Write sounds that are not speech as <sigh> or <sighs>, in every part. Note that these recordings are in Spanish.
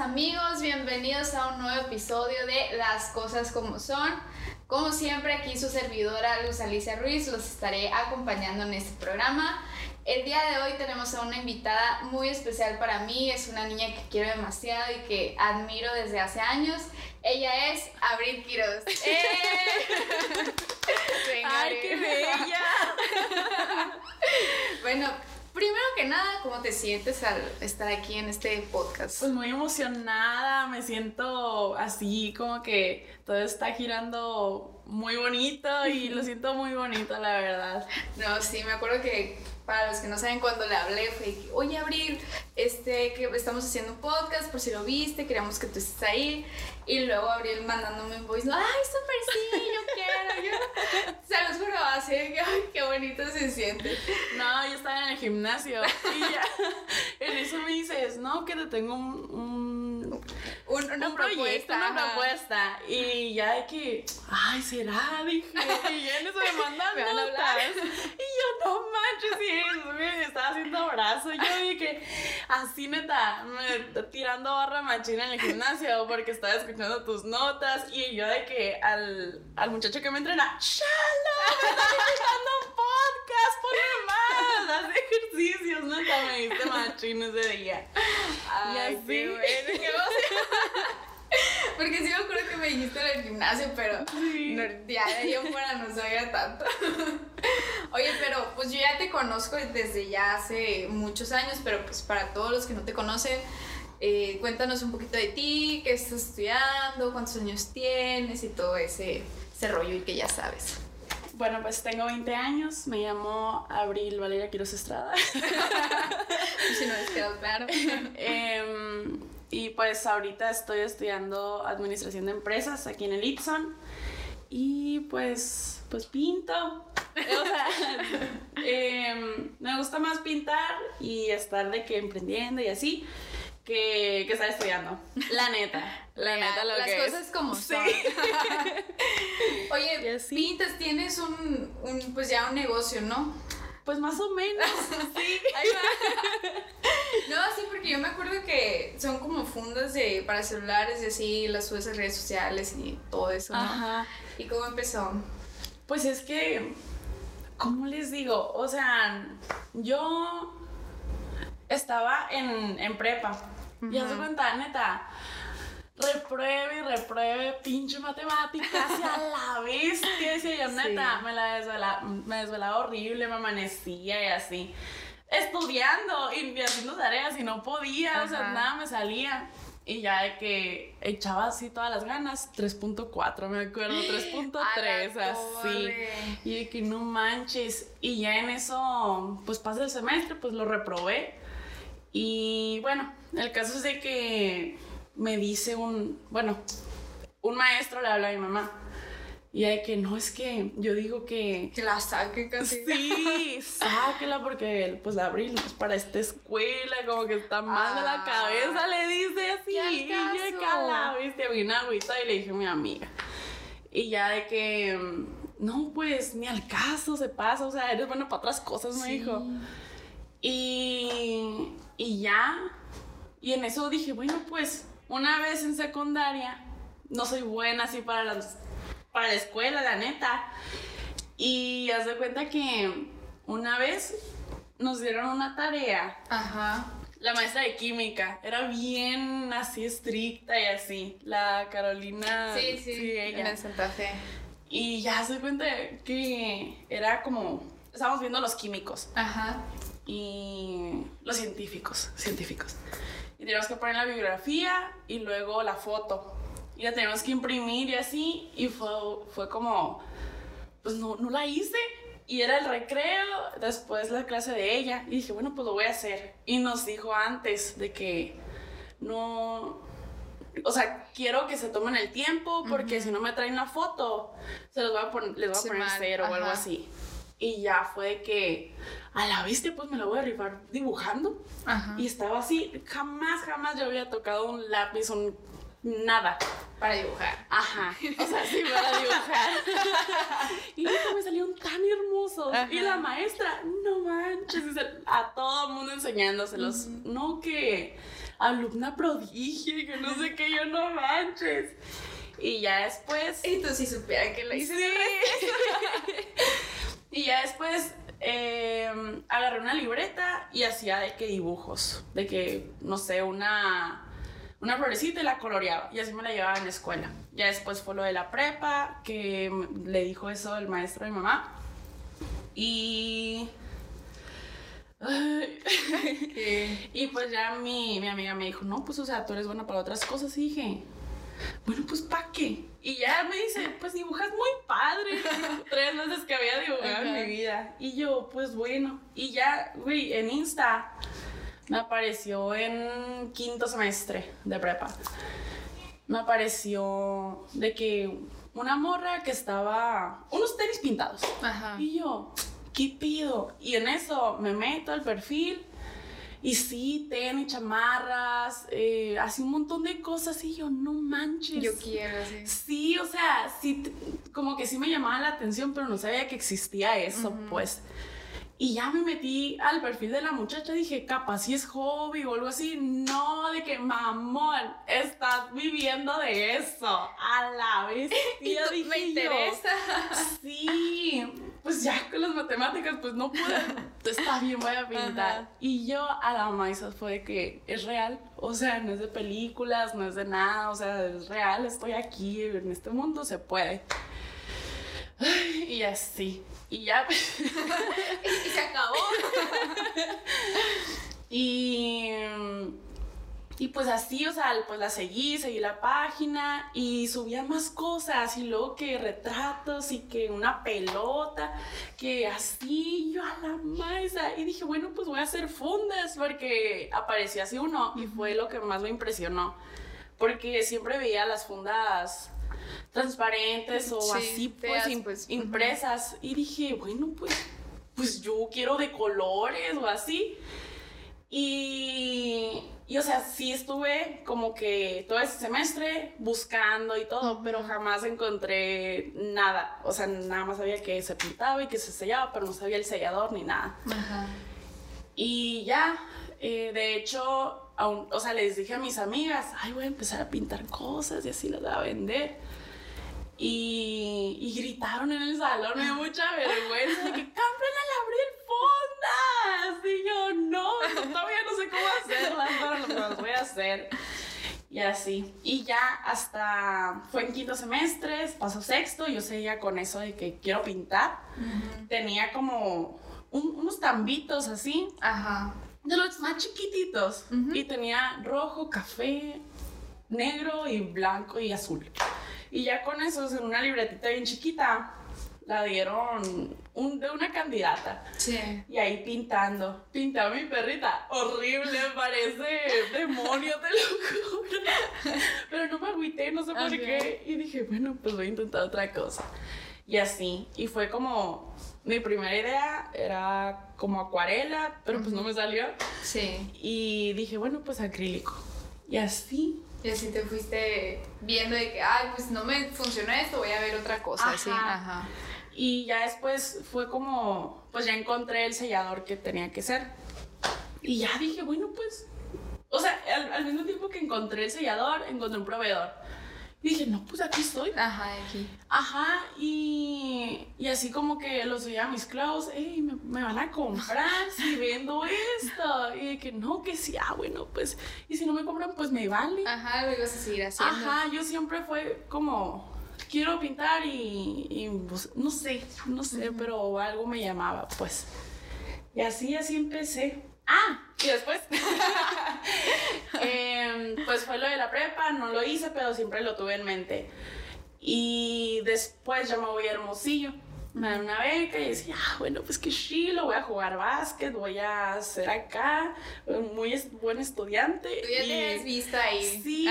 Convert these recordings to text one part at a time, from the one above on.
amigos, bienvenidos a un nuevo episodio de Las Cosas como Son. Como siempre, aquí su servidora Luz Alicia Ruiz los estaré acompañando en este programa. El día de hoy tenemos a una invitada muy especial para mí, es una niña que quiero demasiado y que admiro desde hace años. Ella es Abril Quiroz. <laughs> ¡Eh! ¡Ay, qué bella! <laughs> bueno, Primero que nada, ¿cómo te sientes al estar aquí en este podcast? Pues muy emocionada, me siento así como que todo está girando muy bonito y lo <laughs> siento muy bonito, la verdad. No, sí, me acuerdo que para los que no saben cuando le hablé fue oye Abril, este, que estamos haciendo un podcast, por si lo viste, queríamos que tú estés ahí. Y luego Abril mandándome un voice, ay, súper sí, yo quiero, yo. <laughs> Se los juro, así que, ay, qué bonito se siente. No, yo estaba en el gimnasio y ya, <laughs> en eso me dices, no, que te tengo un, una propuesta. una propuesta. Y ya de que, ay, será, dije. Y ya en eso me <laughs> mandan me hablar. Y yo, no manches, y me estaba haciendo abrazo. Y yo dije, así neta, me, tirando barra machina en el gimnasio porque estaba escuchando tus notas. Y yo de que al, al muchacho que me entrena, ¡Shala! <laughs> ¡Me escuchando un podcast! ¡Ponme más! <laughs> Haz ejercicios, neta, me diste machín ese día. Ay, y así. Qué bueno, qué <laughs> porque sí me acuerdo que me dijiste en el gimnasio, pero ya de ahí fuera no sabía tanto. <laughs> Oye, pero pues yo ya te conozco desde ya hace muchos años, pero pues para todos los que no te conocen, eh, cuéntanos un poquito de ti, qué estás estudiando, cuántos años tienes y todo ese, ese rollo y que ya sabes. Bueno, pues tengo 20 años, me llamo Abril Valeria Quiroz Estrada. <laughs> si no les quedó claro. <laughs> eh, y pues ahorita estoy estudiando administración de empresas aquí en el Itson. Y pues, pues pinto. O sea, <laughs> em, me gusta más pintar y estar de que emprendiendo y así que, que estar estudiando. La neta. La neta lo Las que cosas como son. <laughs> Oye, pintas, tienes un, un, pues ya un negocio, ¿no? Pues más o menos, <laughs> sí. Ahí va. <laughs> No, sí, porque yo me acuerdo que son como fundas de, para celulares y así, las subes a redes sociales y todo eso, ¿no? Ajá. ¿Y cómo empezó? Pues es que, ¿cómo les digo? O sea, yo estaba en, en prepa. Y haz cuenta, neta, repruebe y repruebe pinche matemáticas y a la bestia, decía yo, neta, me la desvelaba, me desvelaba horrible, me amanecía y así. Estudiando y haciendo tareas y no podía, o sea, nada me salía. Y ya de que echaba así todas las ganas, 3.4, me acuerdo, <gasps> 3.3, así. Y de que no manches. Y ya en eso, pues pasa el semestre, pues lo reprobé. Y bueno, el caso es de que me dice un, bueno, un maestro le habla a mi mamá. Y hay que, no, es que yo digo que... Que la saque casi. Sí, sáquela porque pues la abril es para esta escuela, como que está mal de la ah. cabeza, le dice así. Y yo cala, viste, vi una agüita y le dije a mi amiga. Y ya de que, no, pues ni al caso se pasa, o sea, eres bueno para otras cosas, me dijo. Y, y ya, y en eso dije, bueno, pues una vez en secundaria, no soy buena así para, las, para la escuela, la neta. Y haz de cuenta que una vez nos dieron una tarea. Ajá. La maestra de química era bien así estricta y así. La Carolina. Sí, sí, sí ella. En Santa Fe. Y ya se cuenta que era como. Estábamos viendo los químicos. Ajá. Y los científicos. Científicos y teníamos que poner la bibliografía y luego la foto. Y la tenemos que imprimir y así. Y fue, fue como, pues no, no la hice. Y era el recreo, después la clase de ella. Y dije, bueno, pues lo voy a hacer. Y nos dijo antes de que no, o sea, quiero que se tomen el tiempo porque si no me traen la foto, se los voy a poner, les voy a poner cero o algo así. Y ya fue que a la vista pues me la voy a rifar dibujando. Y estaba así, jamás, jamás yo había tocado un lápiz, un nada. Para dibujar. Ajá. <laughs> O sea, sí, para dibujar. <laughs> y me salieron tan hermosos. Y la maestra, no manches, a todo el mundo enseñándoselos. No que alumna prodigio que no sé qué, yo no manches. Y ya después... Y tú si supieras que lo hice. <laughs> y ya después eh, agarré una libreta y hacía de que dibujos, de que, no sé, una, una florecita y la coloreaba. Y así me la llevaba en la escuela. Ya después fue lo de la prepa, que le dijo eso el maestro de mi mamá. Y... <laughs> y pues ya mi, mi amiga me dijo, no, pues o sea, tú eres buena para otras cosas. Y dije, bueno, pues ¿para qué? Y ya me dice, pues dibujas muy padre. <laughs> Tres meses que había dibujado en mi vida. Y yo, pues bueno. Y ya, güey, en Insta me apareció en quinto semestre de prepa. Me apareció de que una morra que estaba, unos tenis pintados. Ajá. Y yo, ¿qué pido? Y en eso me meto al perfil y sí, tenis, chamarras, eh, así un montón de cosas y yo, no manches. Yo quiero, sí. Sí, o sea, sí, como que sí me llamaba la atención, pero no sabía que existía eso, pues. Y ya me metí al perfil de la muchacha, dije, capaz si es hobby o algo así. No, de que, mamón, estás viviendo de eso. A la vez. <laughs> Y dije me interesa. sí, pues ya con las matemáticas, pues no pude. Está bien, voy a pintar. Y yo a la maíz fue de que es real. O sea, no es de películas, no es de nada. O sea, es real, estoy aquí, en este mundo se puede. Y así. Y ya. <laughs> y se acabó. <laughs> y. Y pues así, o sea, pues la seguí, seguí la página y subía más cosas y luego que retratos y que una pelota, que así, yo a la maesa. Y dije, bueno, pues voy a hacer fundas porque aparecía así uno y fue lo que más me impresionó. Porque siempre veía las fundas transparentes o así pues, pues, impresas y dije, bueno, pues pues yo quiero de colores o así. Y, y, o sea, sí estuve como que todo ese semestre buscando y todo, pero jamás encontré nada. O sea, nada más sabía que se pintaba y que se sellaba, pero no sabía el sellador ni nada. Y ya, eh, de hecho, o sea, les dije a mis amigas, ay, voy a empezar a pintar cosas y así las voy a vender. Y, y, gritaron en el salón, me dio mucha vergüenza de que compren al abrir fondas. Y yo, no, todavía no sé cómo <laughs> hacerlas, pero lo voy a hacer. Y así. Y ya hasta fue en quinto semestre, pasó sexto, yo seguía con eso de que quiero pintar. Tenía como unos tambitos así. Ajá. De los más chiquititos. Y tenía rojo, café, negro y blanco y azul. Y ya con eso, en una libretita bien chiquita, la dieron un, de una candidata. Sí. Y ahí pintando. Pintaba mi perrita. Horrible, parece demonio, te lo juro. Pero no me agüité, no sé por qué. Y dije, bueno, pues voy a intentar otra cosa. Y así. Y fue como. Mi primera idea era como acuarela, pero pues no me salió. Sí. Y dije, bueno, pues acrílico. Y así y así te fuiste viendo de que, ay, pues no me funcionó esto, voy a ver otra cosa. Ajá. Y ya después fue como, pues ya encontré el sellador que tenía que ser. Y ya dije, bueno, pues, o sea, al, al mismo tiempo que encontré el sellador, encontré un proveedor. Dije, no, pues aquí estoy. Ajá, aquí. Ajá, y, y así como que los oía a mis clavos, hey, me, me, van a comprar si <laughs> vendo esto. Y de que no, que sí, ah, bueno, pues, y si no me compran, pues me vale. Ajá, lo ibas a seguir haciendo. Ajá, yo siempre fue como, quiero pintar y, y pues, no sé, no sé, pero algo me llamaba, pues. Y así, así empecé. Ah, y después, <laughs> em, pues fue lo de la prepa, no lo hice, pero siempre lo tuve en mente. Y después ya me voy a Hermosillo, me dan una beca y decía, ah, bueno, pues qué chilo, voy a jugar básquet, voy a ser acá, muy buen estudiante. Tú ya te has visto ahí. Sí,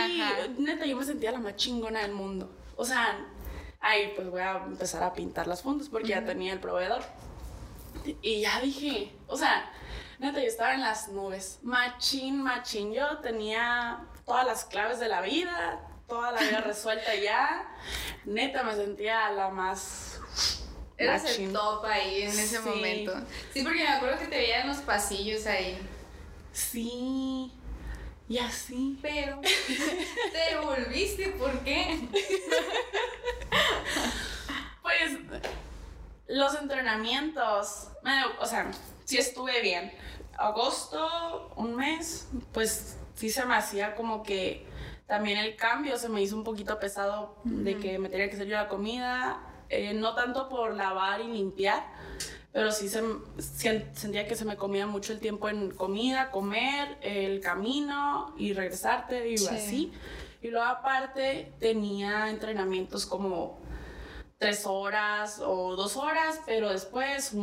neta, yo me sentía la más chingona del mundo. O sea, ahí pues voy a empezar a pintar las fundas porque ya tenía el proveedor. Y ya dije, o sea, Neta, yo estaba en las nubes. Machín, machín. Yo tenía todas las claves de la vida, toda la vida resuelta ya. Neta, me sentía la más. Eras el top ahí en ese momento. Sí, porque me acuerdo que te veía en los pasillos ahí. Sí. Y así. Pero <laughs> te volviste, ¿por qué? <laughs> Pues los entrenamientos, o sea, sí estuve bien. Agosto, un mes, pues sí se me hacía como que también el cambio se me hizo un poquito pesado de que me tenía que hacer yo la comida, eh, no tanto por lavar y limpiar, pero sí se, sentía que se me comía mucho el tiempo en comida, comer, el camino y regresarte y así. Y luego aparte tenía entrenamientos como tres horas o dos horas, pero después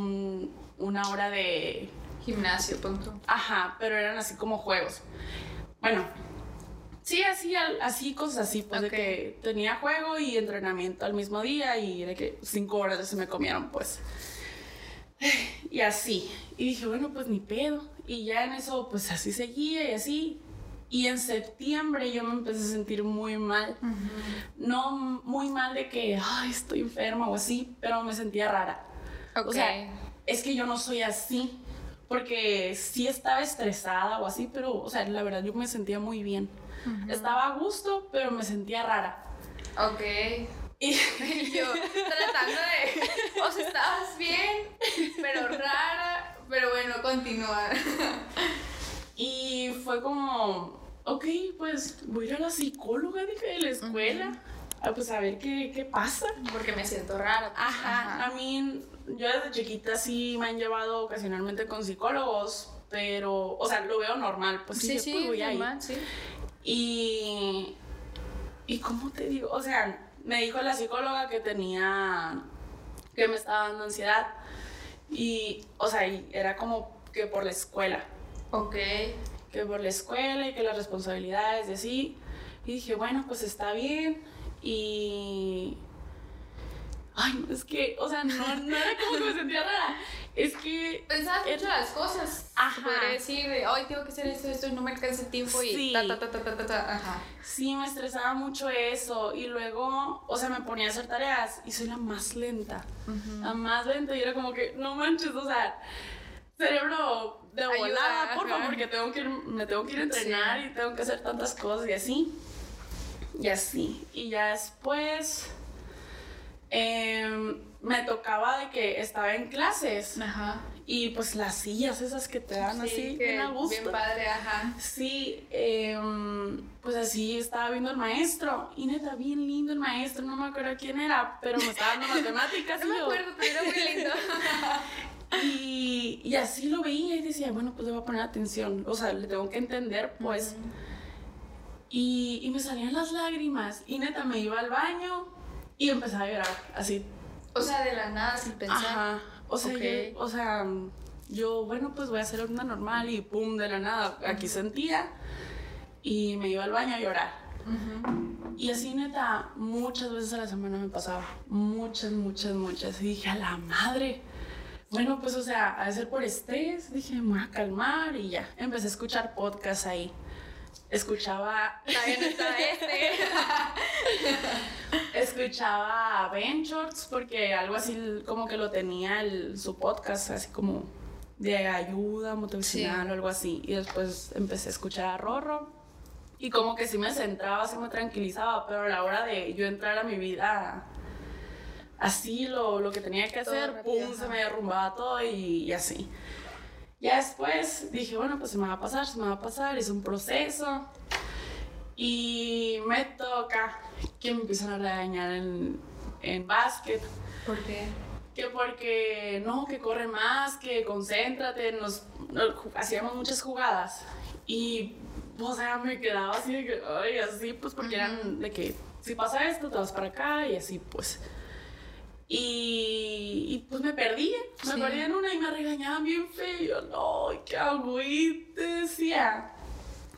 una hora de... Gimnasio, punto. Ajá, pero eran así como juegos. Bueno, sí, así, así cosas así, pues de que tenía juego y entrenamiento al mismo día y de que cinco horas se me comieron, pues. Y así. Y dije, bueno, pues ni pedo. Y ya en eso, pues así seguía y así. Y en septiembre yo me empecé a sentir muy mal. No muy mal de que, ay, estoy enferma o así, pero me sentía rara. O sea, es que yo no soy así. Porque sí estaba estresada o así, pero, o sea, la verdad yo me sentía muy bien. Estaba a gusto, pero me sentía rara. Ok. <laughs> Y yo tratando de, o sea, estabas bien, pero rara, pero bueno, continúa. Y fue como, ok, pues voy a ir a la psicóloga, dije, de la escuela. Pues a ver qué, qué, pasa. Porque me siento rara. Pues. Ajá, a mí, yo desde chiquita sí me han llevado ocasionalmente con psicólogos, pero, o sea, lo veo normal, pues sí, sí, pues voy a ir. Sí. Y, y, ¿cómo te digo? O sea, me dijo la psicóloga que tenía, que me estaba dando ansiedad. Y, o sea, era como que por la escuela. Ok que por la escuela y que las responsabilidades y así. Y dije, bueno, pues está bien. Y. Ay, es que, o sea, no, no era como que me sentía rara. Es que. Pensabas mucho las cosas. Ajá. Podría decir, ay, tengo que hacer esto, esto, y no me alcanza el tiempo y sí. ta, ta, ta, ta, ta, ta, Ajá. Sí, me estresaba mucho eso. Y luego, o sea, me ponía a hacer tareas y soy la más lenta. La más lenta. Y era como que, no manches, o sea, cerebro de volada, por favor, porque tengo que me tengo que ir a entrenar y tengo que hacer tantas cosas y así. Y así. Y ya después em, me tocaba de que estaba en clases. Ajá. Y pues las sillas esas que te dan así, bien a gusto. Bien padre, ajá. Sí, em, pues así estaba viendo el maestro. Y neta, bien lindo el maestro, no me acuerdo quién era, pero me estaba dando matemáticas. no me acuerdo, pero era muy lindo. <laughs> Y, y, así lo veía y decía, bueno, pues le voy a poner atención, o sea, le tengo que entender, pues. Y, y, me salían las lágrimas y neta me iba al baño y empezaba a llorar, así. O sea, de la nada, sin pensar. Ajá. O sea, yo, o sea, yo, bueno, pues voy a hacer una normal y pum, de la nada, aquí sentía y me iba al baño a llorar. Y así neta, muchas veces a la semana me pasaba, muchas, muchas, muchas. Y dije, a la madre, bueno, pues, o sea, a ser por estrés, dije, me voy a calmar y ya. Empecé a escuchar podcast ahí. Escuchaba. Este. <laughs> Escuchaba Ventures porque algo así como que lo tenía el, su podcast, así como de ayuda motivacional o algo así. Y después empecé a escuchar a Rorro. Y como que sí me centraba, sí me tranquilizaba, pero a la hora de yo entrar a mi vida así lo, lo que tenía que hacer, pum, se me derrumbaba todo y, así. Ya después dije, bueno, pues se me va a pasar, se me va a pasar, es un proceso. Y me toca que me empiezan a regañar en, en básquet. ¿Por qué? Que porque no, que corre más, que concéntrate. Nos, hacíamos muchas jugadas. Y, o sea, me quedaba así de que, ay, así, pues porque eran de que si pasa esto, te vas para acá y así, pues. Y, pues me perdí, me perdí en una y me regañaban bien feo. Y yo, no, ¿qué? Y decía.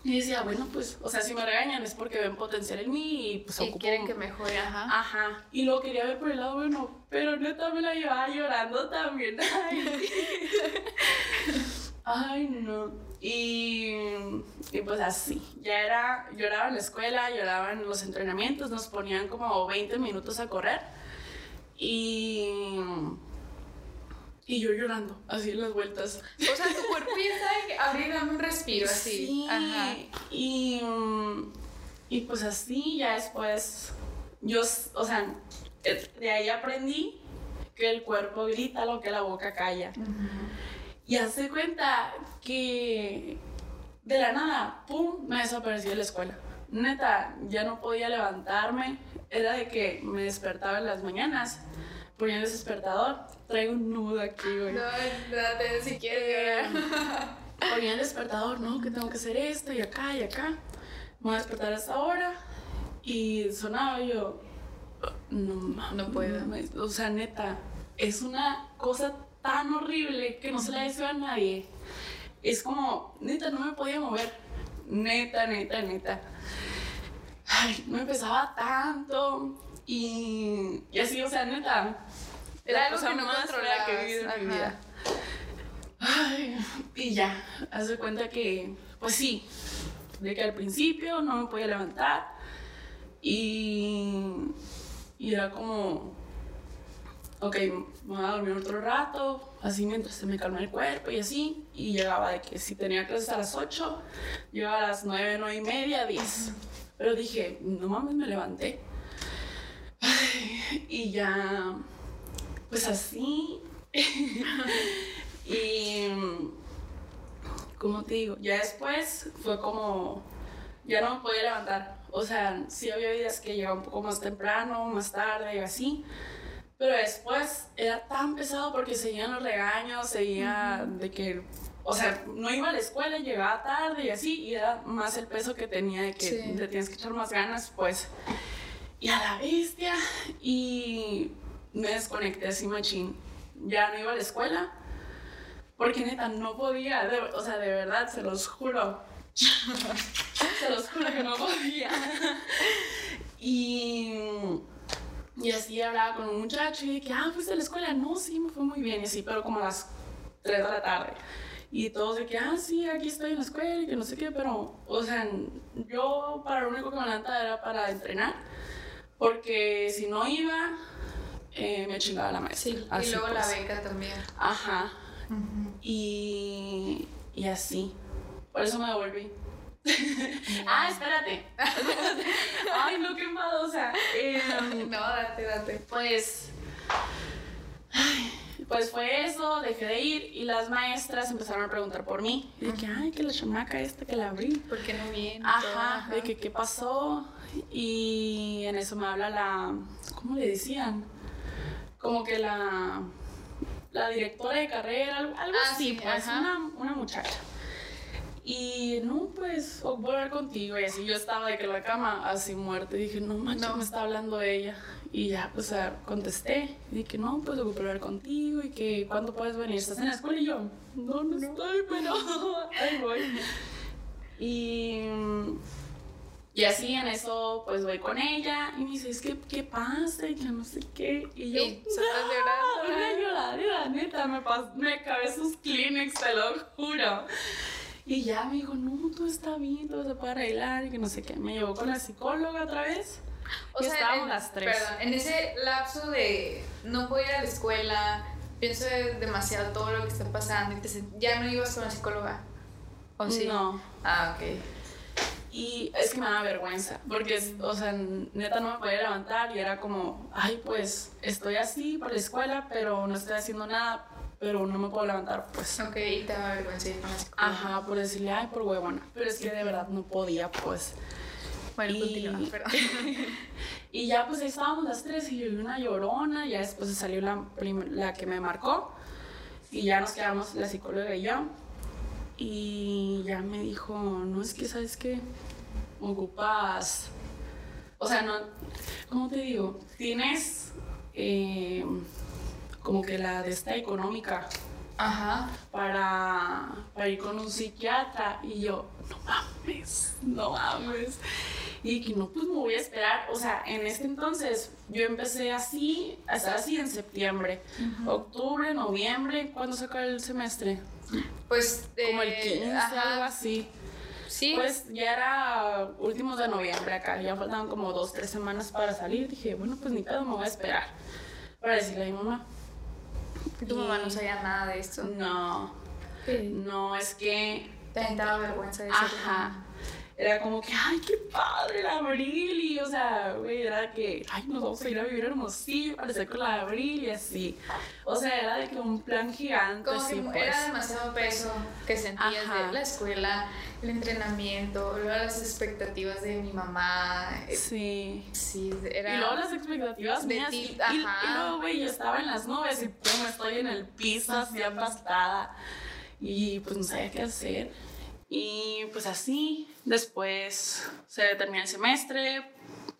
Y decía, bueno, pues, o sea, si me regañan es porque ven potencial en mí y pues y quieren que mejore, ajá. Ajá. Y lo quería ver por el lado bueno, pero neta me la llevaba llorando también. <laughs> Ay, Ay no. Y, y, pues así, ya era, lloraba en la escuela, lloraba en los entrenamientos, nos ponían como 20 minutos a correr. Y, Y yo llorando, así en las vueltas. O sea, tu cuerpo ya que abrir dame un respiro así. Sí, Ajá. y, mm, y pues así ya después, yo, o sea, eh, de ahí aprendí que el cuerpo grita lo que la boca calla. Y hace cuenta que de la nada, pum, me desaparecí de la escuela. Neta, ya no podía levantarme. Era de que me despertaba en las mañanas, ponía el despertador, traigo un nudo aquí, güey. No, date si Eh, quieres. ponía el despertador, no, que tengo que hacer esto y acá y acá. Me voy a despertar a esta hora. Y sonaba yo, no mames. No puedo. mames. O sea, neta, es una cosa tan horrible que no se la deseo a nadie. Es como, neta, no me podía mover. Neta, neta, neta. Ay, no me pesaba tanto. Y, y así, o sea, neta. Era la algo cosa que no más que he vivido en mi vida. Ay, y ya, haz de cuenta que, pues sí, de que al principio no me podía levantar y, y era como, ok, me voy a dormir otro rato, así mientras se me calma el cuerpo y así, y llegaba de que si tenía clases a las 8, llegaba a las 9, 9 y media, 10. Pero dije, no mames, me levanté. Ay, y ya, pues así. <laughs> y, como te digo, ya después fue como, ya no me podía levantar. O sea, sí había días que llegaba un poco más temprano, más tarde y así. Pero después era tan pesado porque seguían los regaños, seguía de que, o sea, no iba a la escuela, llegaba tarde y así, y era más el peso que tenía de que Sí. le tienes que echar más ganas, pues. Y a la bestia, y me desconecté así machín. Ya no iba a la escuela, porque neta no podía, de- o sea, de verdad, se los juro. <laughs> se los juro que no podía. y, y así hablaba con un muchacho y de que, ah, fuiste a la escuela. No, sí, me fue muy bien, y así, pero como a las 3 de la tarde. Y todos de que, ah, sí, aquí estoy en la escuela y que no sé qué, pero, o sea, yo para lo único que me levantaba era para entrenar, porque si no iba, eh, me chingaba la maestra. Sí, y luego la pues. beca también. Ajá. Y, y así. Por eso me devolví. <laughs> ah, espérate. <laughs> Ay, no, qué enfadosa. Em, <laughs> No, date, date. pues. ay, Pues fue eso, dejé de ir y las maestras empezaron a preguntar por mí. Y de que, ay, que la chamaca esta que la abrí. ¿Por qué no viene? Ajá, de que qué pasó. Y en eso me habla la. ¿Cómo le decían? Como que la. La directora de carrera, algo, algo Ah, así, sí, pues, ajá. una, una muchacha. Y no, pues, voy a hablar contigo. Y así yo estaba de que en la cama, así muerta. Y dije, no manches, No. me está hablando ella. Y ya, pues, a- contesté. Y dije, no, pues, ocupo hablar contigo. Y que, ¿cuándo puedes venir? ¿Estás en la escuela? Y yo, no, no, estoy, pero <laughs> ahí voy. Y, y así en eso, pues voy con ella y me dice, es que, ¿qué pasa? Y que no sé qué. Y yo, Y estás llorando. una lloradera, neta, me, pas- me acabé sus Kleenex, te lo juro. Y ya me dijo, no, todo está bien, todo se puede arreglar y que no sé qué. Me llevó con la psicóloga otra vez. O sea, estábamos en, las tres. Perdón, en ese lapso de no puedo ir a la escuela, pienso demasiado todo lo que está pasando y te ya no ibas con la psicóloga. ¿O sí? No. Ah, ok. Y es que me da vergüenza, porque, o sea, neta no me podía levantar y era como, ay, pues estoy así por la escuela, pero no estoy haciendo nada, pero no me puedo levantar, pues. Ok, y te da vergüenza ir con la psicóloga. Ajá, por decirle, ay, por huevona. Pero es que de verdad no podía, pues. Bueno, Y- continúa, <laughs> perdón. Y ya pues ahí estábamos las tres y yo vi una llorona, ya después salió la, la que me marcó y ya nos quedamos la psicóloga y yo. Y ya me dijo, no es que, ¿sabes qué? Ocupas, o sea, no, ¿cómo te digo? Tienes eh, como que la de esta económica Ajá. para, para ir con un psiquiatra. Y yo, no mames, no mames. Y que no, pues me voy a esperar. O sea, en este entonces yo empecé así, a estar así en septiembre, octubre, noviembre. ¿Cuándo se acaba el semestre? Pues. Como el eh, 15, ajá. algo así. Sí. Pues ya era últimos de noviembre acá, ya faltaban como dos, tres semanas para salir. Dije, bueno, pues ni pedo, me voy a esperar para decirle a mi mamá. ¿Y tu mamá no sabía nada de esto? No. No, es que... Te daba vergüenza de eso. Ajá era como que, ay, qué padre la Abril, y o sea, güey, era que, ay, nos vamos a ir a vivir Hermosillo para estar con la Abril y así. O sea, era de que un plan gigante. Como que pues. era demasiado peso que sentías de la escuela, el entrenamiento, luego las expectativas de mi mamá. Sí. Sí, era. Y luego las expectativas de mías. Ti, y, y, luego, güey, yo estaba en las nubes y me estoy en el piso así aplastada. Y pues no sabía qué hacer. Y pues así, después se terminó el semestre.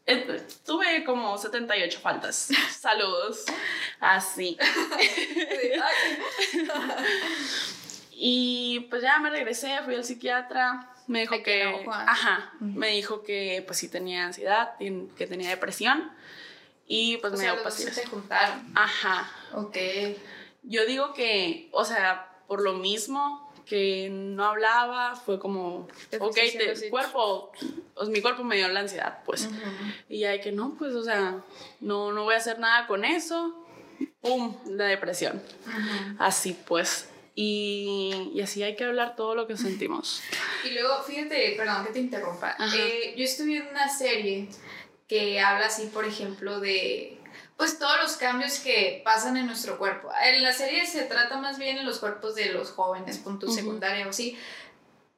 Eh, tuve como 78 faltas. <laughs> Saludos. Así. <laughs> y pues ya me regresé, fui al psiquiatra. Me dijo que, ajá, me dijo que pues sí tenía ansiedad, que tenía depresión y pues me dio pastillas. se juntaron. Ajá. Ok. Yo digo que, o sea, por lo mismo que no hablaba, fue como, ok, te, cuerpo, pues, mi cuerpo me dio la ansiedad, pues. Y hay que no, pues, o sea, no, no voy a hacer nada con eso. ¡Pum! La depresión. Así pues. Y, y, así hay que hablar todo lo que sentimos. Y luego, fíjate, perdón que te interrumpa. Eh, yo estuve viendo una serie que habla así, por ejemplo, de pues todos los cambios que pasan en nuestro cuerpo. En la serie se trata más bien en los cuerpos de los jóvenes, punto secundaria o así.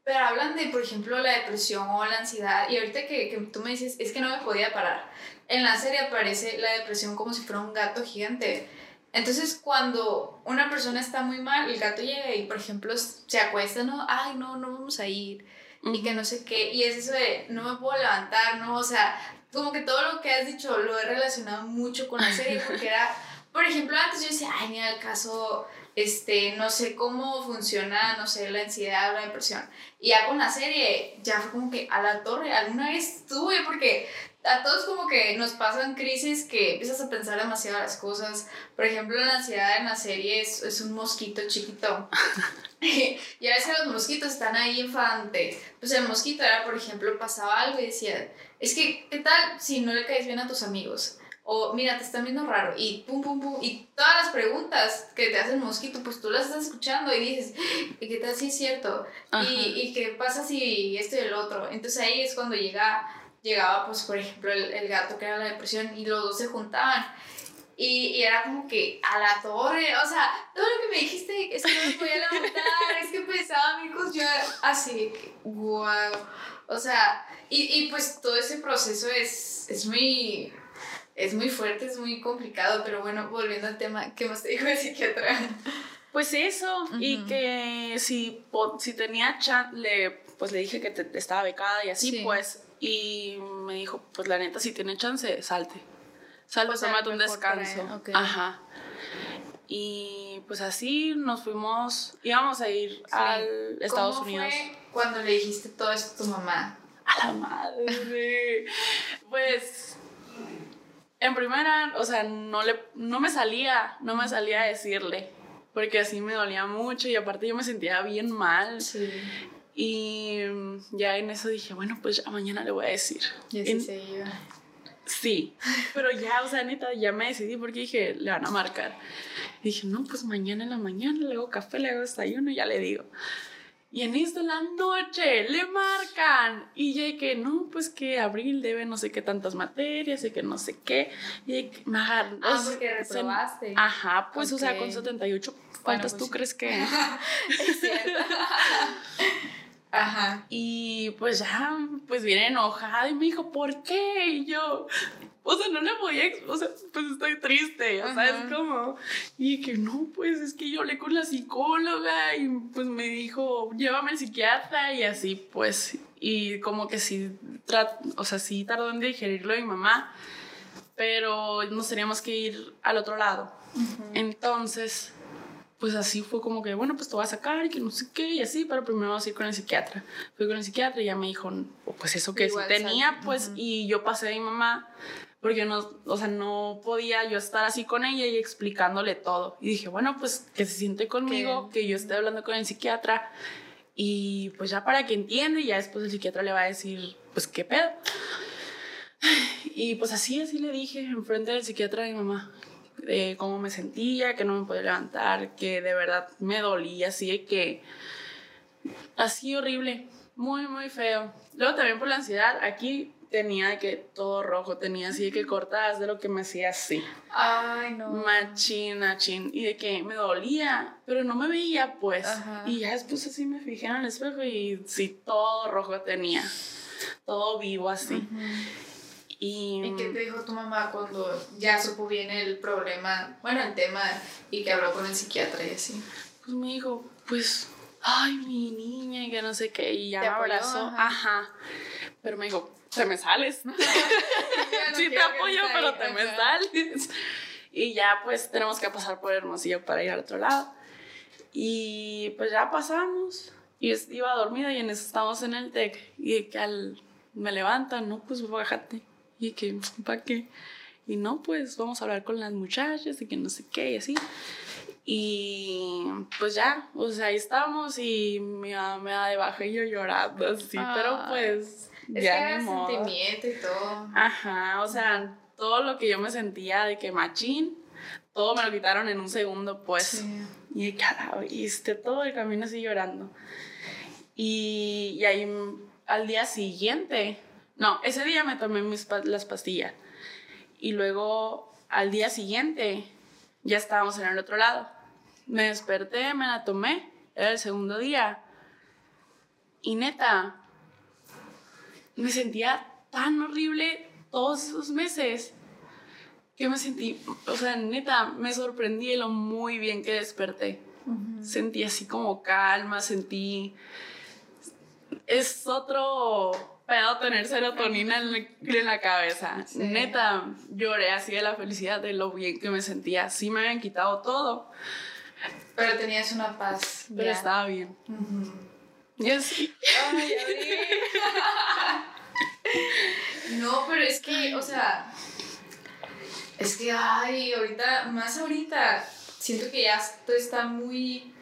Pero hablan de, por ejemplo, la depresión o la ansiedad. Y ahorita que, que, tú me dices, es que no me podía parar. En la serie aparece la depresión como si fuera un gato gigante. Entonces, cuando una persona está muy mal, el gato llega y, por ejemplo, se acuesta, ¿no? Ay, no, no vamos a ir. Y que no sé qué. Y es eso de, no me puedo levantar, ¿no? O sea, como que todo lo que has dicho lo he relacionado mucho con la serie, porque era, por ejemplo, antes yo decía, ay, ni al caso, este, no sé cómo funciona, no sé, la ansiedad o la depresión. Y ya con la serie, ya fue como que a la torre, alguna vez tuve, porque a todos como que nos pasan crisis que empiezas a pensar demasiado las cosas. Por ejemplo, la ansiedad en la serie es, es un mosquito chiquito. <laughs> y a veces los mosquitos están ahí enfadante. Pues el mosquito era, por ejemplo, pasaba algo y decía, es que, ¿qué tal si no le caes bien a tus amigos? O mira, te están viendo raro y pum, pum, pum. Y todas las preguntas que te hace el mosquito, pues tú las estás escuchando y dices, ¿y qué tal si es cierto? Y, y, qué pasa si esto y el otro. Entonces ahí es cuando llega llegaba, pues, por ejemplo, el, el, gato que era la depresión y los dos se juntaban. Y, y, era como que a la torre, o sea, todo lo que me dijiste es que no me podía levantar, es que pensaba, amigos, yo así, wow. O sea, y, y pues todo ese proceso es, es muy es muy fuerte, es muy complicado, pero bueno, volviendo al tema, ¿qué más te dijo el psiquiatra? Pues eso, y que si, si tenía chat, le, pues le dije que te, estaba becada y así, pues y me dijo, pues la neta, si tiene chance, salte. Salte, pues tómate un descanso. Ajá. Y pues así nos fuimos, íbamos a ir al Estados ¿Cómo Unidos. Fue cuando le dijiste todo esto a tu mamá? A la madre. pues en primera, o sea, no le no me salía, no me salía a decirle, porque así me dolía mucho y aparte yo me sentía bien mal. Sí. Y ya en eso dije, bueno, pues ya mañana le voy a decir. Y así se iba. Sí, pero ya, o sea, neta, ya me decidí porque dije, le van a marcar. Y dije, no, pues mañana en la mañana le hago café, le hago desayuno y ya le digo. Y en esto la noche le marcan. Y ya que no, pues que Abril debe no sé qué tantas materias y que no sé qué. Y que. Ah, porque reprobaste. Ajá, pues o sea, con 78 ¿Cuántas tú crees que? <laughs> es cierto. <laughs> Ajá. Y pues ya, pues viene enojada y me dijo, ¿por qué? Y yo, o sea, no le voy a, o sea, pues estoy triste, o sea, es como, y que no, pues es que yo hablé con la psicóloga y pues me dijo, llévame al psiquiatra y así, pues, y como que sí, o sea, sí tardó en digerirlo mi mamá, pero nos teníamos que ir al otro lado. Entonces, pues así fue como que, bueno, pues te voy a sacar y que no sé qué, y así, pero primero vamos a ir con el psiquiatra. Fui con el psiquiatra y ya me dijo, pues eso que sí tenía, pues, y yo pasé a mi mamá, porque no, o sea, no podía yo estar así con ella y explicándole todo. Y dije, bueno, pues que se siente conmigo, que yo esté hablando con el psiquiatra, y pues ya para que entienda, y ya después el psiquiatra le va a decir, pues qué pedo. <sighs> Y pues así, así le dije, enfrente del psiquiatra de mi mamá, de cómo me sentía, que no me podía levantar, que de verdad me dolía, así de que así horrible, muy, muy feo. Luego también por la ansiedad, aquí tenía de que todo rojo, tenía así de que cortadas de lo que me hacía así. Ay, no. Machín, machín. Y de que me dolía, pero no me veía, pues. Ajá. Y ya después así me fijé en el espejo y sí, todo rojo tenía. Todo vivo así. Y. ¿Y qué te dijo tu mamá cuando ya supo bien el problema, bueno, el tema, y que habló con el psiquiatra y así? Pues me dijo, pues, ay, mi niña, y que no sé qué. Y ya ¿Te me abrazó. Ajá. Ajá. Pero me dijo, te me sales. <laughs> No sí te apoyo, pero ahí. te me sales. Y ya pues tenemos que pasar por Hermosillo para ir al otro lado. Y pues ya pasamos. Y iba dormida y en eso estábamos en el TEC. Y que al, me levantan, no, pues bájate. Y que, ¿para qué? Y no, pues vamos a hablar con las muchachas y que no sé qué y así. Y pues ya, o sea, ahí estamos y mi mamá me da de baja y yo llorando así, pero Ay. pues Es ya que ni era modo. sentimiento y todo. Ajá, o sea, todo lo que yo me sentía de que machín, todo me lo quitaron en un segundo, pues. Sí. Y de cara, viste, todo el camino así llorando. Y, y ahí al día siguiente, no, ese día me tomé mis, pa- las pastillas. Y luego al día siguiente ya estábamos en el otro lado. Me desperté, me la tomé, era el segundo día. Y neta, me sentía tan horrible todos esos meses que me sentí, o sea, neta, me sorprendí de lo muy bien que desperté. Sentí así como calma, sentí... Es otro pedo tener serotonina en la, en la cabeza. Sí. Neta, lloré así de la felicidad de lo bien que me sentía. Sí me habían quitado todo, Pero tenías una paz. pero ya. estaba bien. Ujú. Y así. Ay. <laughs> No, pero es que, o sea, es que, ay, ahorita, más ahorita, siento que ya esto está muy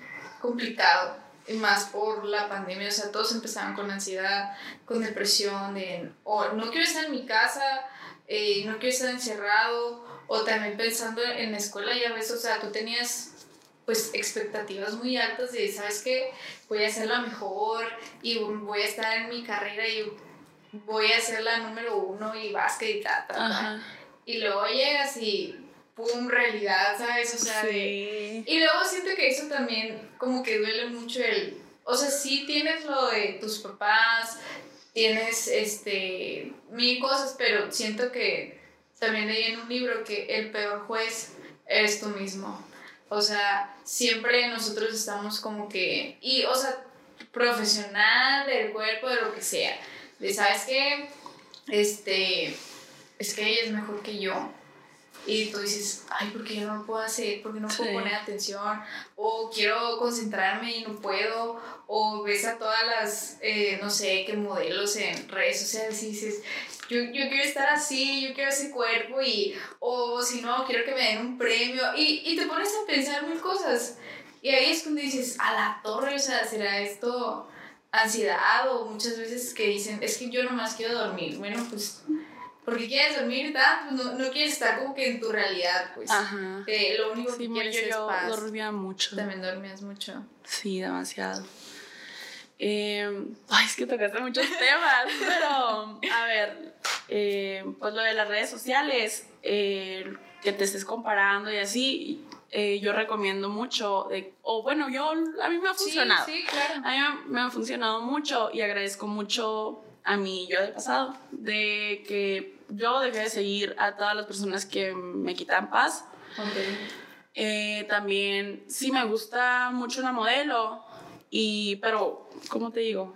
complicado, y más por la pandemia, o sea, todos empezaron con ansiedad, con depresión, de, o no quiero estar en mi casa, eh, no quiero estar encerrado, o también pensando en la escuela, ya ves, o sea, tú tenías pues expectativas muy altas de, ¿sabes qué? Voy a la mejor y voy a estar en mi carrera y voy a ser la número uno y básquet y ta, ta, ta. Y luego llegas y pum, realidad, ¿sabes? O sea, de- Sí. y luego siento que eso también como que duele mucho el... O sea, sí tienes lo de tus papás, tienes este mil cosas, pero siento que también leí en un libro que el peor juez eres tú mismo. O sea, siempre nosotros estamos como que... Y, o sea, profesional, del cuerpo, de lo que sea. De, ¿sabes qué? Este... Es que ella es mejor que yo. Y tú dices, ay, ¿por qué yo no lo puedo hacer? ¿Por qué no puedo Sí. poner atención? O quiero concentrarme y no puedo. O ves a todas las, eh, no sé, qué modelos en redes sociales y dices, yo, yo quiero estar así, yo quiero ese cuerpo y, o si no, quiero que me den un premio. Y, y te pones a pensar mil cosas. Y ahí es cuando dices, a la torre, o sea, ¿será esto ansiedad? O muchas veces que dicen, es que yo nomás quiero dormir. Bueno, pues, porque quieres dormir, ¿verdad? Pues no, no quieres estar como que en tu realidad, pues. Ajá. Eh, lo único Sí, que quieres yo, es yo paz. dormía mucho. También dormías mucho. Sí, demasiado. Eh, ay, es que tocaste muchos temas, <laughs> pero a ver, eh, pues lo de las redes sociales, eh, que te estés comparando y así, eh, yo recomiendo mucho, o bueno, yo, a mí me ha funcionado. Sí, sí, claro. A mí me, me ha funcionado mucho y agradezco mucho a mi yo del pasado, de que yo dejé de seguir a todas las personas que me quitan paz. Ok. Eh, también sí me gusta mucho una modelo y pero cómo te digo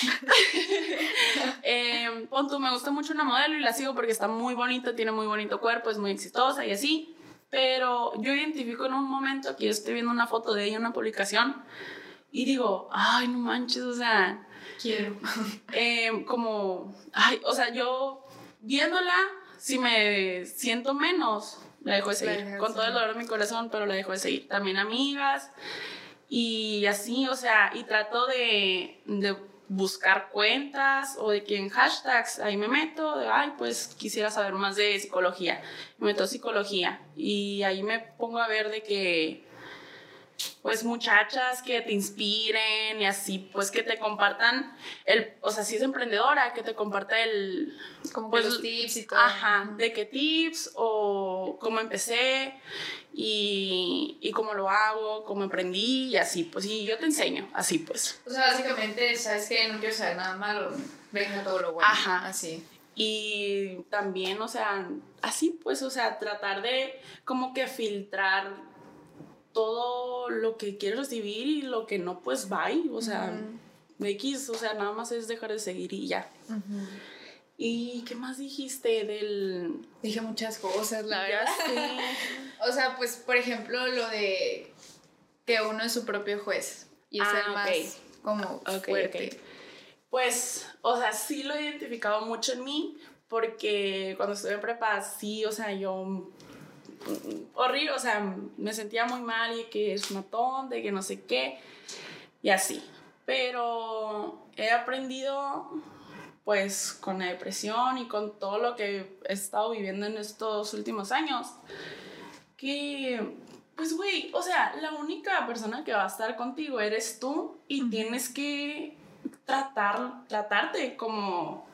<laughs> eh, pon tú, me gusta mucho una modelo y la sigo porque está muy bonita tiene muy bonito cuerpo es muy exitosa y así pero yo identifico en un momento que yo estoy viendo una foto de ella una publicación y digo ay no manches o sea Quiero. eh, como, ay, o sea, yo viéndola, si me siento menos, la dejo de seguir. Con todo el dolor de mi corazón, pero la dejo de seguir. También amigas y así, o sea, y trato de, de buscar cuentas o de que en hashtags ahí me meto, de, ay, pues quisiera saber más de psicología. Me meto psicología y ahí me pongo a ver de que pues muchachas que te inspiren y así, pues que te compartan el, o sea, si es emprendedora, que te comparta el, como pues, los tips y todo. Ajá, de qué tips o cómo empecé y, y cómo lo hago, cómo emprendí y así, pues y yo te enseño, así pues. O sea, básicamente, ¿sabes que No quiero saber nada malo, venga todo lo bueno. Ajá. Así. Y también, o sea, así pues, o sea, tratar de como que filtrar todo lo que quieres recibir y lo que no, pues bye. O sea, X, o sea, nada más es dejar de seguir y ya. ¿Y qué más dijiste del...? Dije muchas cosas, la verdad. O sea, pues, por ejemplo, lo de que uno es su propio juez y es Ah, el más como fuerte. Pues, o sea, sí lo he identificado mucho en mí, porque cuando estuve en prepa, sí, o sea, yo. Horrible, o sea, me sentía muy mal y que es matón, de que no sé qué, y así. Pero he aprendido, pues, con la depresión y con todo lo que he estado viviendo en estos últimos años, que, pues, güey, o sea, la única persona que va a estar contigo eres tú y tienes que tratar, tratarte como,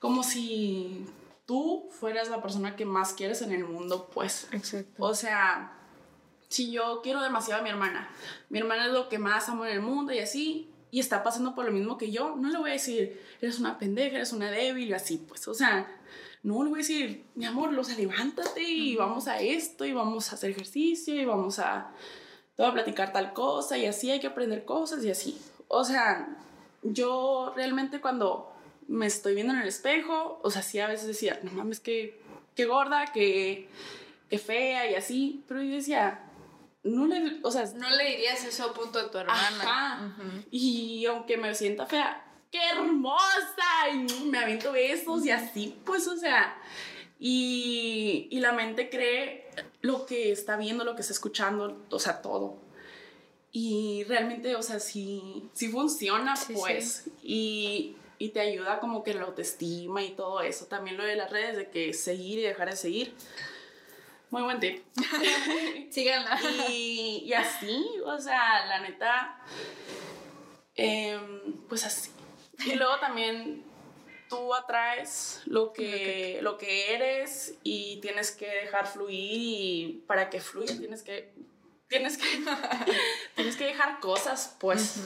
como si tú fueras la persona que más quieres en el mundo, pues. Exacto. O sea, si yo quiero demasiado a mi hermana, mi hermana es lo que más amo en el mundo y así, y está pasando por lo mismo que yo, no le voy a decir, eres una pendeja, eres una débil y así, pues, o sea, no le voy a decir, mi amor, o sea, levántate y vamos a esto y vamos a hacer ejercicio y vamos a, te voy a platicar tal cosa y así hay que aprender cosas y así. O sea, yo realmente cuando me estoy viendo en el espejo, o sea, sí a veces decía, no mames, que, qué gorda, que, que fea y así, pero yo decía, no le, o sea, No le dirías eso a punto de tu hermana. Ajá. Y aunque me sienta fea, ¡qué hermosa! Y me aviento besos y así, pues, o sea, y, y la mente cree lo que está viendo, lo que está escuchando, o sea, todo. Y realmente, o sea, sí, sí funciona, Sí, pues, Y, y te ayuda como que la autoestima y todo eso. También lo de las redes, de que seguir y dejar de seguir. Muy buen tip. <laughs> Síganla. <laughs> Y, y así, o sea, la neta, em, pues así. Y luego también tú atraes lo que, lo que eres y tienes que dejar fluir y para que fluya tienes que, tienes que, <laughs> tienes que dejar cosas, pues,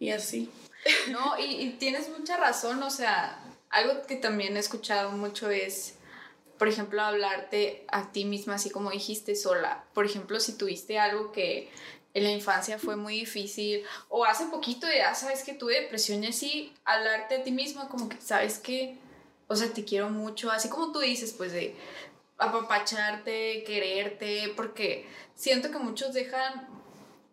y así. <laughs> No, y, tienes mucha razón, o sea, algo que también he escuchado mucho es, por ejemplo, hablarte a ti misma, así como dijiste, sola. Por ejemplo, si tuviste algo que en la infancia fue muy difícil, o hace poquito ya sabes que tuve depresión y así, hablarte a ti misma como que, ¿sabes que O sea, te quiero mucho, así como tú dices, pues de apapacharte, quererte, porque siento que muchos dejan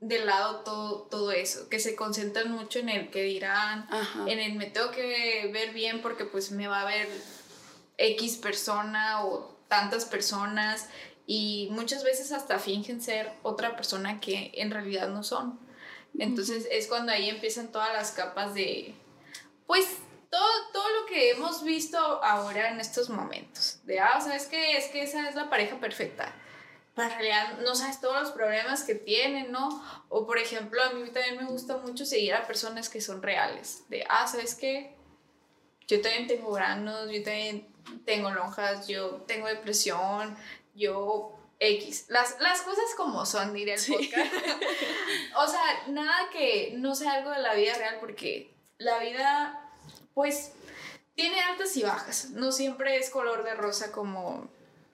de lado todo, todo eso, que se concentran mucho en el que dirán, Ajá. en el me tengo que ver bien porque pues me va a ver X persona o tantas personas y muchas veces hasta fingen ser otra persona que en realidad no son. Entonces es cuando ahí empiezan todas las capas de, pues, todo, todo lo que hemos visto ahora en estos momentos. De, ah. Es que esa es la pareja perfecta. Pero en realidad no sabes todos los problemas que tienen, ¿no? O por ejemplo, a mí también me gusta mucho seguir a personas que son reales. De, ah, ¿sabes qué? Yo también tengo granos, yo también tengo lonjas, yo tengo depresión, yo X. Las, las cosas como son, diré el Sí. podcast. <laughs> o sea, nada que no sea algo de la vida real, porque la vida, pues, tiene altas y bajas. No siempre es color de rosa como,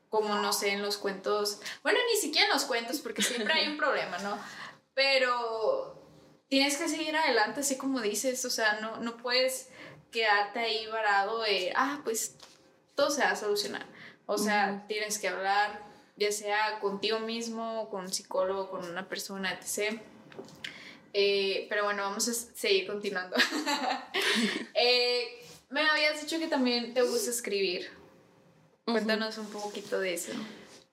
como no sé, en los cuentos. Bueno, ni siquiera en los cuentos, porque siempre hay un <laughs> problema, ¿no? Pero tienes que seguir adelante, así como dices, o sea, no, no puedes quedarte ahí varado de, ah, pues todo se va a solucionar. O sea, tienes que hablar, ya sea contigo mismo, con un psicólogo, con una persona, etc. Eh, pero bueno, vamos a seguir continuando. <laughs> <laughs> Eh, me habías dicho que también te gusta escribir. Cuéntanos un poquito de eso.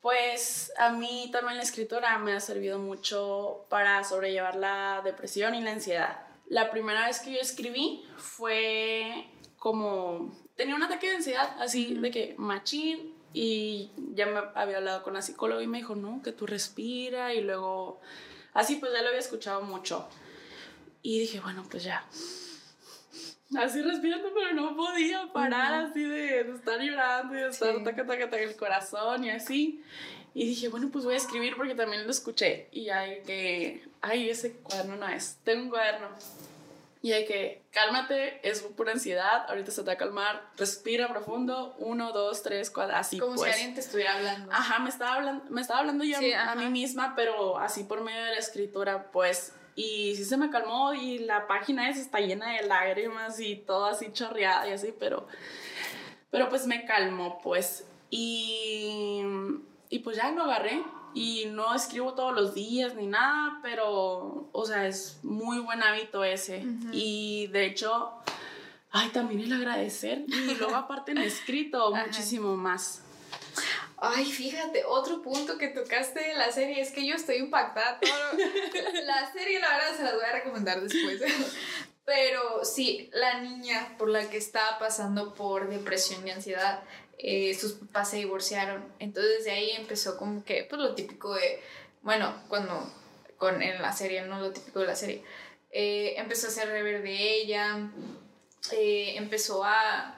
Pues a mí también la escritura me ha servido mucho para sobrellevar la depresión y la ansiedad. la primera vez que yo escribí fue como, tenía un ataque de ansiedad, así de que machín, y ya me había hablado con la psicóloga y me dijo, no, que tú respira y luego, así pues ya lo había escuchado mucho. Y dije, bueno, pues ya. Así respirando, pero no podía parar así de, estar llorando y de estar taca, taca, taca el corazón y así. Y dije, bueno, pues voy a escribir porque también lo escuché. Y hay que, ay, ese cuaderno no es. Tengo un cuaderno. Y hay que, cálmate, es pura ansiedad, ahorita se te va a calmar, respira profundo, uno, dos, tres, cuatro, así Como si pues. alguien te estuviera hablando. Ajá, me estaba hablando, me estaba hablando yo a mí misma, pero así por medio de la escritura, pues y sí se me calmó y la página esa está llena de lágrimas y todo así chorreada y así, pero, pero pues me calmó pues. Y, y pues ya lo agarré y no escribo todos los días ni nada, pero, o sea, es muy buen hábito ese. Y de hecho, ay, también el agradecer. Y luego <laughs> aparte en escrito muchísimo más. Ay, fíjate, otro punto que tocaste de la serie es que yo estoy impactada. <laughs> la serie, la verdad, se la voy a recomendar después. Pero sí, la niña por la que estaba pasando por depresión y ansiedad, eh, sus papás se divorciaron. Entonces de ahí empezó como que, pues lo típico de, bueno, cuando, con, en la serie, no lo típico de la serie, eh, empezó a ser reverde ella, eh, empezó a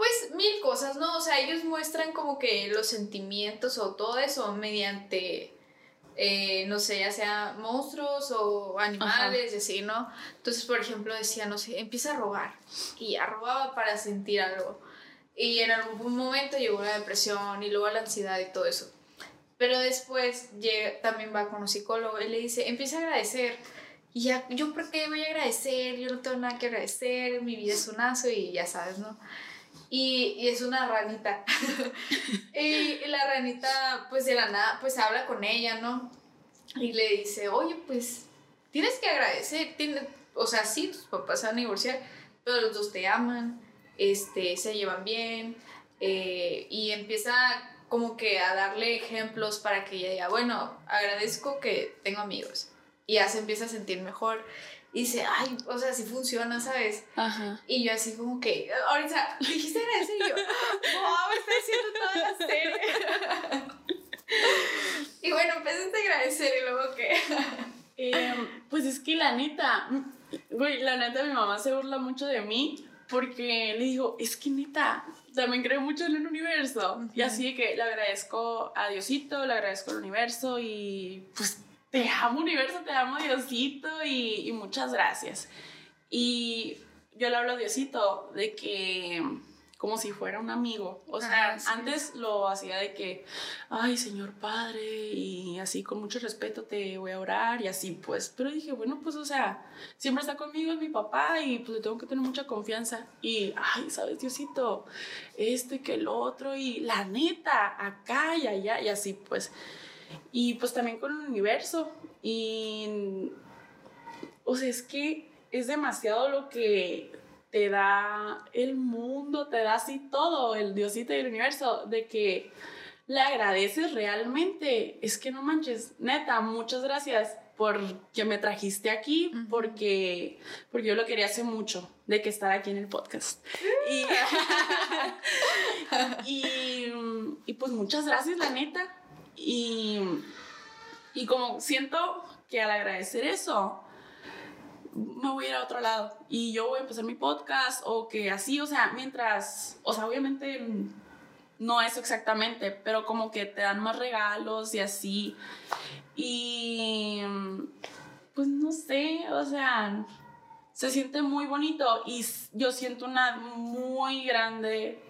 pues mil cosas, ¿no? O sea, ellos muestran como que los sentimientos o todo eso mediante, eh, no sé, ya sea monstruos o animales y así, ¿no? Entonces, por ejemplo, decía, no sé, empieza a robar y ya robaba para sentir algo. Y en algún momento llegó la depresión y luego la ansiedad y todo eso. Pero después llega, también va con un psicólogo y le dice, empieza a agradecer. Y ya, ¿yo por qué voy a agradecer? Yo no tengo nada que agradecer, mi vida es un aso y ya sabes, ¿no? Y, es una ranita. <laughs> y, la ranita, pues de la nada, pues habla con ella, ¿no? Y le dice, oye, pues tienes que agradecer. Tiene, o sea, sí, tus papás se van a divorciar, pero los dos te aman, este, se llevan bien. Eh, y empieza como que a darle ejemplos para que ella diga, bueno, agradezco que tengo amigos. Y ya se empieza a sentir mejor y dice, ay, o sea, sí funciona, ¿sabes? Ajá. Y yo así como que, ahorita, dijiste agradecer y yo, wow, <laughs> estoy haciendo toda la serie. <laughs> y bueno, empezaste a agradecer y luego que... <laughs> Eh, pues es que la neta, güey, la neta mi mamá se burla mucho de mí porque le digo, es que neta, también creo mucho en el universo. Y así que le agradezco a Diosito, le agradezco al universo y pues te amo universo, te amo Diosito y, muchas gracias. Y yo le hablo a Diosito de que como si fuera un amigo. O sea, antes lo hacía de que, ay, Señor Padre, y así con mucho respeto te voy a orar y así pues. Pero dije, bueno, pues o sea, siempre está conmigo, es mi papá y pues le tengo que tener mucha confianza. Y, ay, ¿sabes, Diosito? Esto y que el otro y la neta, acá y allá y así pues. Y pues también con el universo. Y, o sea, es que es demasiado lo que te da el mundo, te da así todo, el Diosito y el universo, de que le agradeces realmente. Es que no manches, neta, muchas gracias por que me trajiste aquí, porque, porque yo lo quería hace mucho, de que estar aquí en el podcast. y, <laughs> y pues muchas gracias, la neta. Y, y como siento que al agradecer eso, me voy a ir a otro lado y yo voy a empezar mi podcast o que así, o sea, mientras, o sea, obviamente no es exactamente, pero como que te dan más regalos y así. Y pues no sé, o sea, se siente muy bonito y yo siento una muy grande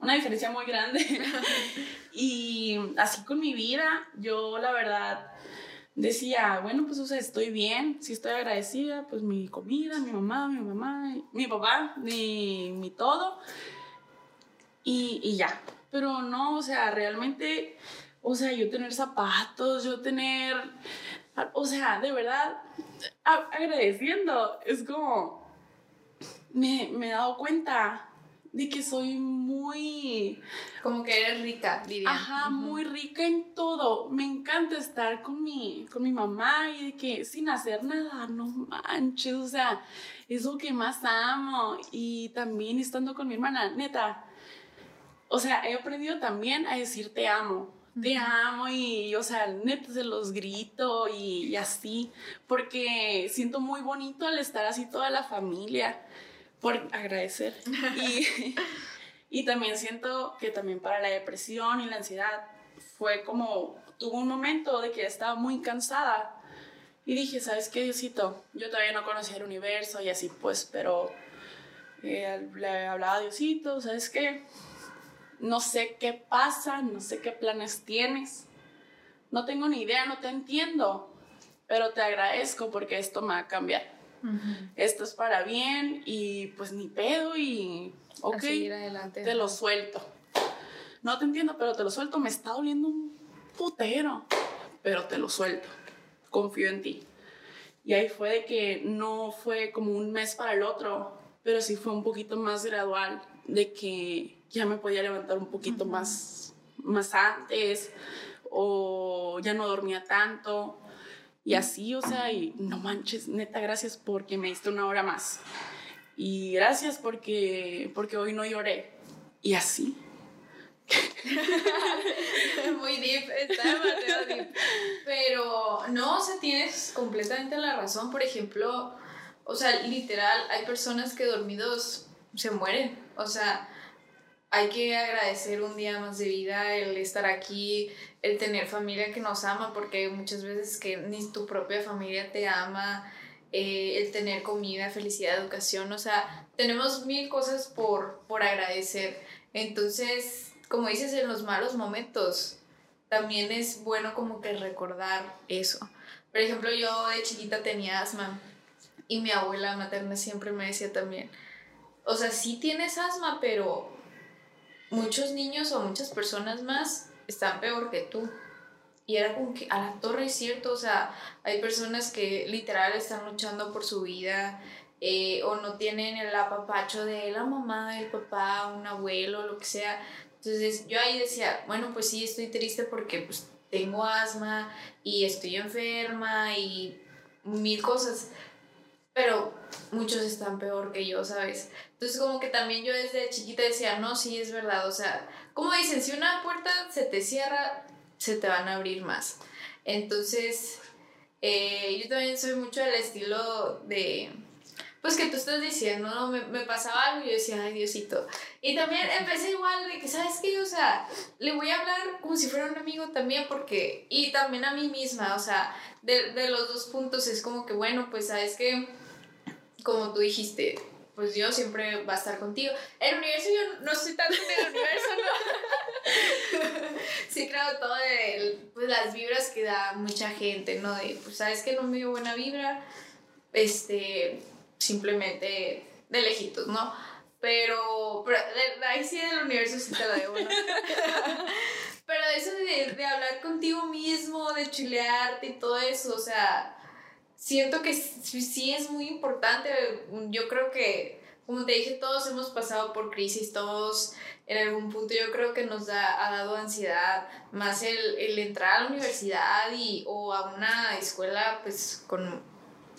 una diferencia muy grande. <laughs> y así con mi vida, yo la verdad decía, bueno, pues o sea, estoy bien, si estoy agradecida, pues mi comida, mi mamá, mi mamá, mi papá, mi, mi todo. Y, y ya. Pero no, o sea, realmente, o sea, yo tener zapatos, yo tener, o sea, de verdad, agradeciendo, es como, me, me he dado cuenta de que soy muy... Como que eres rica, diría. Ajá, muy rica en todo. Me encanta estar con mi, con mi mamá y de que sin hacer nada, no manches, o sea, es lo que más amo. Y también estando con mi hermana, neta. O sea, he aprendido también a decir te amo. Te amo y, o sea, neta se los grito y, y así, porque siento muy bonito al estar así toda la familia por agradecer. <laughs> Y, y también siento que también para la depresión y la ansiedad fue como, tuvo un momento de que estaba muy cansada y dije, ¿sabes qué, Diosito? Yo todavía no conocía el universo y así pues, pero eh, le hablaba a Diosito, ¿sabes qué? No sé qué pasa, no sé qué planes tienes, no tengo ni idea, no te entiendo, pero te agradezco porque esto me va a cambiar esto es para bien y pues ni pedo y ok, adelante, te lo suelto. No te entiendo, pero te lo suelto, me está doliendo un putero, pero te lo suelto, confío en ti. Y ahí fue de que no fue como un mes para el otro, pero sí fue un poquito más gradual, de que ya me podía levantar un poquito más, más antes, o ya no dormía tanto, y así, o sea, y no manches, neta, gracias porque me diste una hora más. Y gracias porque, porque hoy no lloré. Y así. <laughs> Muy deep, está demasiado deep. Pero no, o sea, tienes completamente la razón. Por ejemplo, o sea, literal, hay personas que dormidos se mueren. O sea, hay que agradecer un día más de vida, el estar aquí, el tener familia que nos ama, porque muchas veces que ni tu propia familia te ama, eh, el tener comida, felicidad, educación, o sea, tenemos mil cosas por, por agradecer. Entonces, como dices, en los malos momentos, también es bueno como que recordar eso. Por ejemplo, yo de chiquita tenía asma y mi abuela materna siempre me decía también, o sea, sí tienes asma, pero muchos niños o muchas personas más están peor que tú. Y era como que a la torre es cierto, o sea, hay personas que literal están luchando por su vida eh, o no tienen el apapacho de la mamá, el papá, un abuelo, lo que sea. Entonces yo ahí decía, bueno, pues sí, estoy triste porque pues tengo asma y estoy enferma y mil cosas pero muchos están peor que yo, ¿sabes? Entonces como que también yo desde chiquita decía, no, sí, es verdad, o sea, como dicen, si una puerta se te cierra, se te van a abrir más. Entonces, eh, yo también soy mucho del estilo de, pues que tú estás diciendo, ¿no? Me, me, pasaba algo y yo decía, ay, Diosito. Y también empecé igual de que, ¿sabes qué? O sea, le voy a hablar como si fuera un amigo también porque, y también a mí misma, o sea, de, de los dos puntos es como que, bueno, pues, ¿sabes qué? Como tú dijiste, pues Dios siempre va a estar contigo. El universo, yo no estoy tanto en el universo, ¿no? <laughs> sí, creo todo de pues, las vibras que da mucha gente, ¿no? De, pues, ¿sabes que no me dio buena vibra? Este, simplemente de lejitos, ¿no? Pero, pero ahí sí del universo sí te la debo, ¿no? <laughs> pero eso de, de hablar contigo mismo, de chilearte y todo eso, o sea siento que sí es muy importante. Yo creo que, como te dije, todos hemos pasado por crisis, todos en algún punto yo creo que nos da, ha dado ansiedad, más el, el entrar a la universidad y, o a una escuela pues con,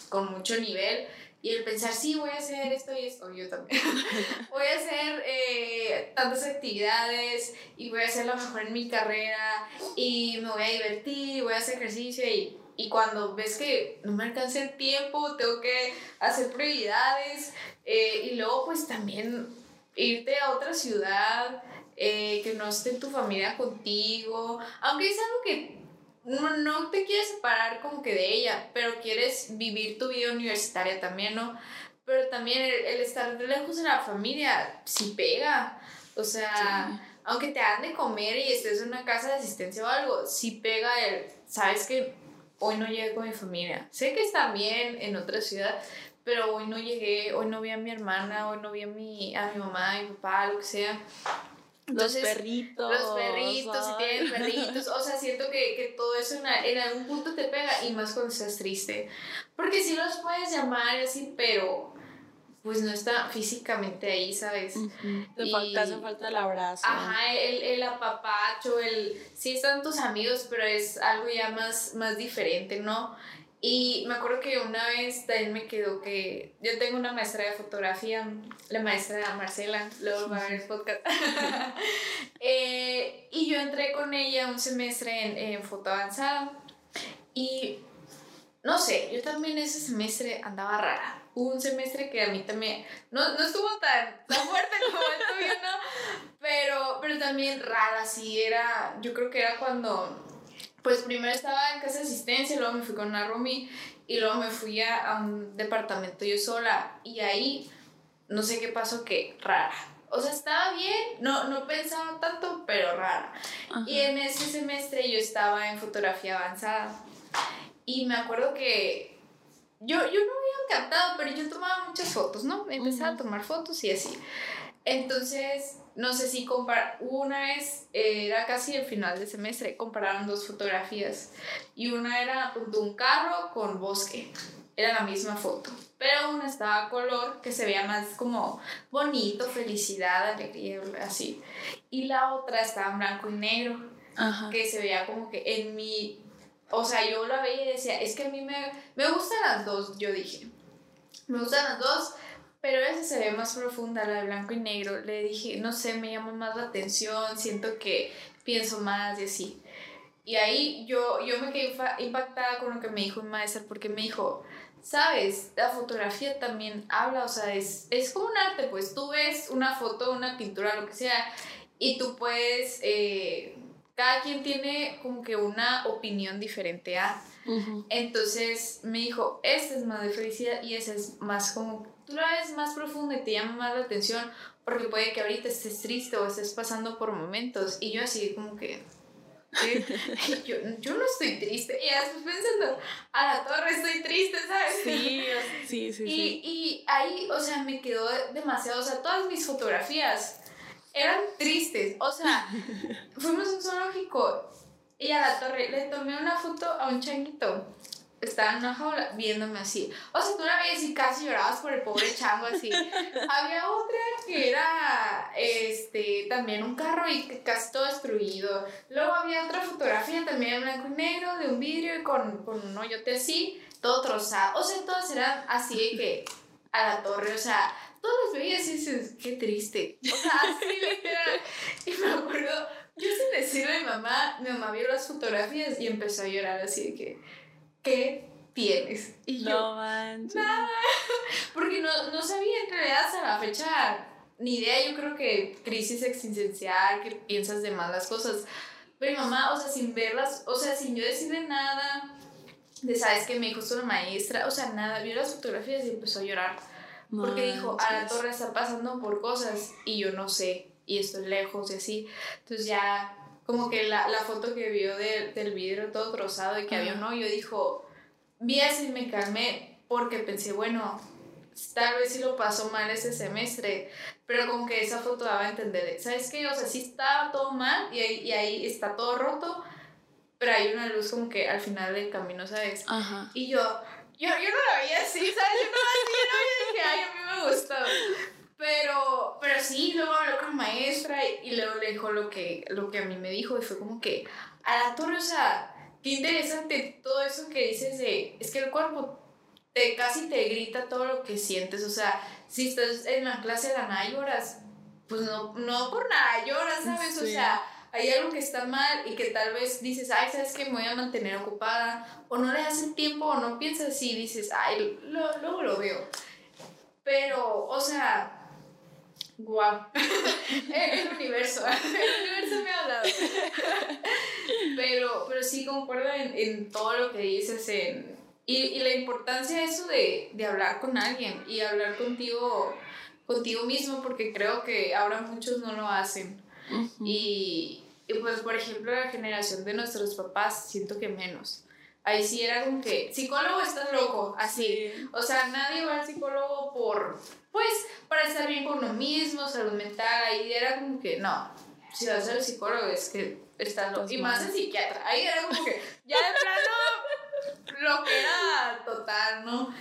con mucho nivel. Y el pensar, sí, voy a hacer esto y esto, yo también. <laughs> voy a hacer eh, tantas actividades y voy a hacer lo mejor en mi carrera y me voy a divertir y voy a hacer ejercicio y y cuando ves que no me alcanza el tiempo, tengo que hacer prioridades eh, y luego pues también irte a otra ciudad, eh, que no esté tu familia contigo, aunque es algo que no, no, te quieres separar como que de ella, pero quieres vivir tu vida universitaria también, ¿no? Pero también el, estar lejos de la familia sí pega, o sea... Aunque te han de comer y estés en una casa de asistencia o algo, sí pega el, sabes que hoy no llegué con mi familia. Sé que están bien en otra ciudad, pero hoy no llegué, hoy no vi a mi hermana, hoy no vi a mi, a mi mamá, a mi papá, lo que sea. Entonces, los perritos. Los perritos, si tienen perritos. O sea, siento que, que todo eso en, en, algún punto te pega y más cuando estás triste. Porque sí los puedes llamar y así, pero pues no está físicamente ahí, ¿sabes? Te, hace falta el abrazo. Ajá, el, el apapacho, el... Sí están tus amigos, pero es algo ya más, más diferente, ¿no? Y me acuerdo que una vez también me quedó que yo tengo una maestra de fotografía, la maestra Marcela, luego va a ver el podcast. <laughs> Eh, y yo entré con ella un semestre en, en foto avanzada. Y no sé, yo también ese semestre andaba rara. Hubo un semestre que a mí también no, no estuvo tan, tan fuerte como el tuyo, ¿no? Pero, pero también rara, sí, era, yo creo que era cuando pues primero estaba en casa de asistencia, luego me fui con una roomie y luego me fui a, un departamento yo sola y ahí no sé qué pasó que rara. O sea, estaba bien, no, no pensaba tanto, pero rara. Y en ese semestre yo estaba en fotografía avanzada y me acuerdo que yo, yo no había encantado, pero yo tomaba muchas fotos, ¿no? Empezaba a tomar fotos y así. Entonces, no sé si compar una vez, era casi el final del semestre, compararon dos fotografías. Y una era un carro con bosque, era la misma foto, pero una estaba a color que se veía más como bonito, felicidad, alegría, así, y la otra estaba en blanco y negro, que se veía como que en mi, o sea, yo la veía y decía, es que a mí me, me gustan las dos, yo dije, me gustan las dos, pero esa se ve más profunda, la de blanco y negro. Le dije, no sé, me llama más la atención, siento que pienso más y así. Y ahí yo, yo me quedé impactada con lo que me dijo mi maestra, porque me dijo, sabes, la fotografía también habla, o sea, es, es como un arte, pues tú ves una foto, una pintura, lo que sea, y tú puedes, eh, cada quien tiene como que una opinión diferente a. Entonces me dijo, esta es más de felicidad y esa es más como tú la ves más profunda y te llama más la atención porque puede que ahorita estés triste o estés pasando por momentos y yo así como que <laughs> yo, yo, no estoy triste y después pensando a la torre estoy triste sabes sí sí sí, y, y ahí o sea me quedó demasiado o sea todas mis fotografías eran tristes o sea <laughs> fuimos a un zoológico y a la torre le tomé una foto a un changuito estaba en una jaula viéndome así. O sea, tú la veías y casi llorabas por el pobre chango así. <laughs> Había otra que era este también un carro y casi todo destruido. Luego había otra fotografía también en blanco y negro de un vidrio con, con un hoyote así, todo trozado. O sea, todas eran así de que a la torre, o sea, todos los veías y dices, qué triste. O sea, así literal. Y me acuerdo, yo sin decirle a mi mamá, mi mamá vio las fotografías y empezó a llorar así de que ¿qué tienes? Y no yo, manches. nada, <laughs> porque no, no sabía en realidad hasta la fecha, ni idea, yo creo que crisis existencial, que piensas de malas cosas. Pero mi mamá, o sea, sin verlas, o sea, sin yo decirle nada, de sabes que me dijo una maestra, o sea, nada, vio las fotografías y empezó a llorar. Porque dijo, a la torre está pasando por cosas y yo no sé, y estoy lejos y así. Entonces ya como que la, la foto que vio del vidrio todo trozado y que había un hoyo, dijo, vi así y me calmé porque pensé, bueno, tal vez sí lo pasó mal ese semestre, pero como que esa foto daba a entender, ¿sabes qué? O sea, sí estaba todo mal y ahí, y ahí está todo roto, pero hay una luz como que al final del camino, ¿sabes? Ajá. Y yo, yo, yo no la veía así, ¿sabes? Yo no la veía, no dije, ay, a mí me gustó. Pero, pero sí, luego habló con maestra y, luego le dijo lo que, lo que a mí me dijo y fue como que a la torre, o sea, qué interesante todo eso que dices de, es que el cuerpo te casi te grita todo lo que sientes, o sea, si estás en la clase de la nada lloras, pues no, no por nada lloras, ¿sabes? O sea, hay algo que está mal y que tal vez dices, ay, ¿sabes que Me voy a mantener ocupada, o no le das el tiempo, o no piensas así, dices, ay, luego lo veo. Pero, o sea, Guau. <laughs> el universo. <laughs> El universo me ha hablado. pero, pero sí concuerdo en, en todo lo que dices en, y, y, la importancia de eso de, de, hablar con alguien y hablar contigo, contigo mismo, porque creo que ahora muchos no lo hacen. Y, y, pues, por ejemplo, la generación de nuestros papás, siento que menos. Ahí sí era como que, psicólogo estás loco, así. O sea, nadie va al psicólogo por pues para estar bien con uno mismo, salud mental, ahí era como que no, si vas a ser psicólogo es que estás loco. Y más en psiquiatra, ahí era como que ya de plano lo que era total, ¿no?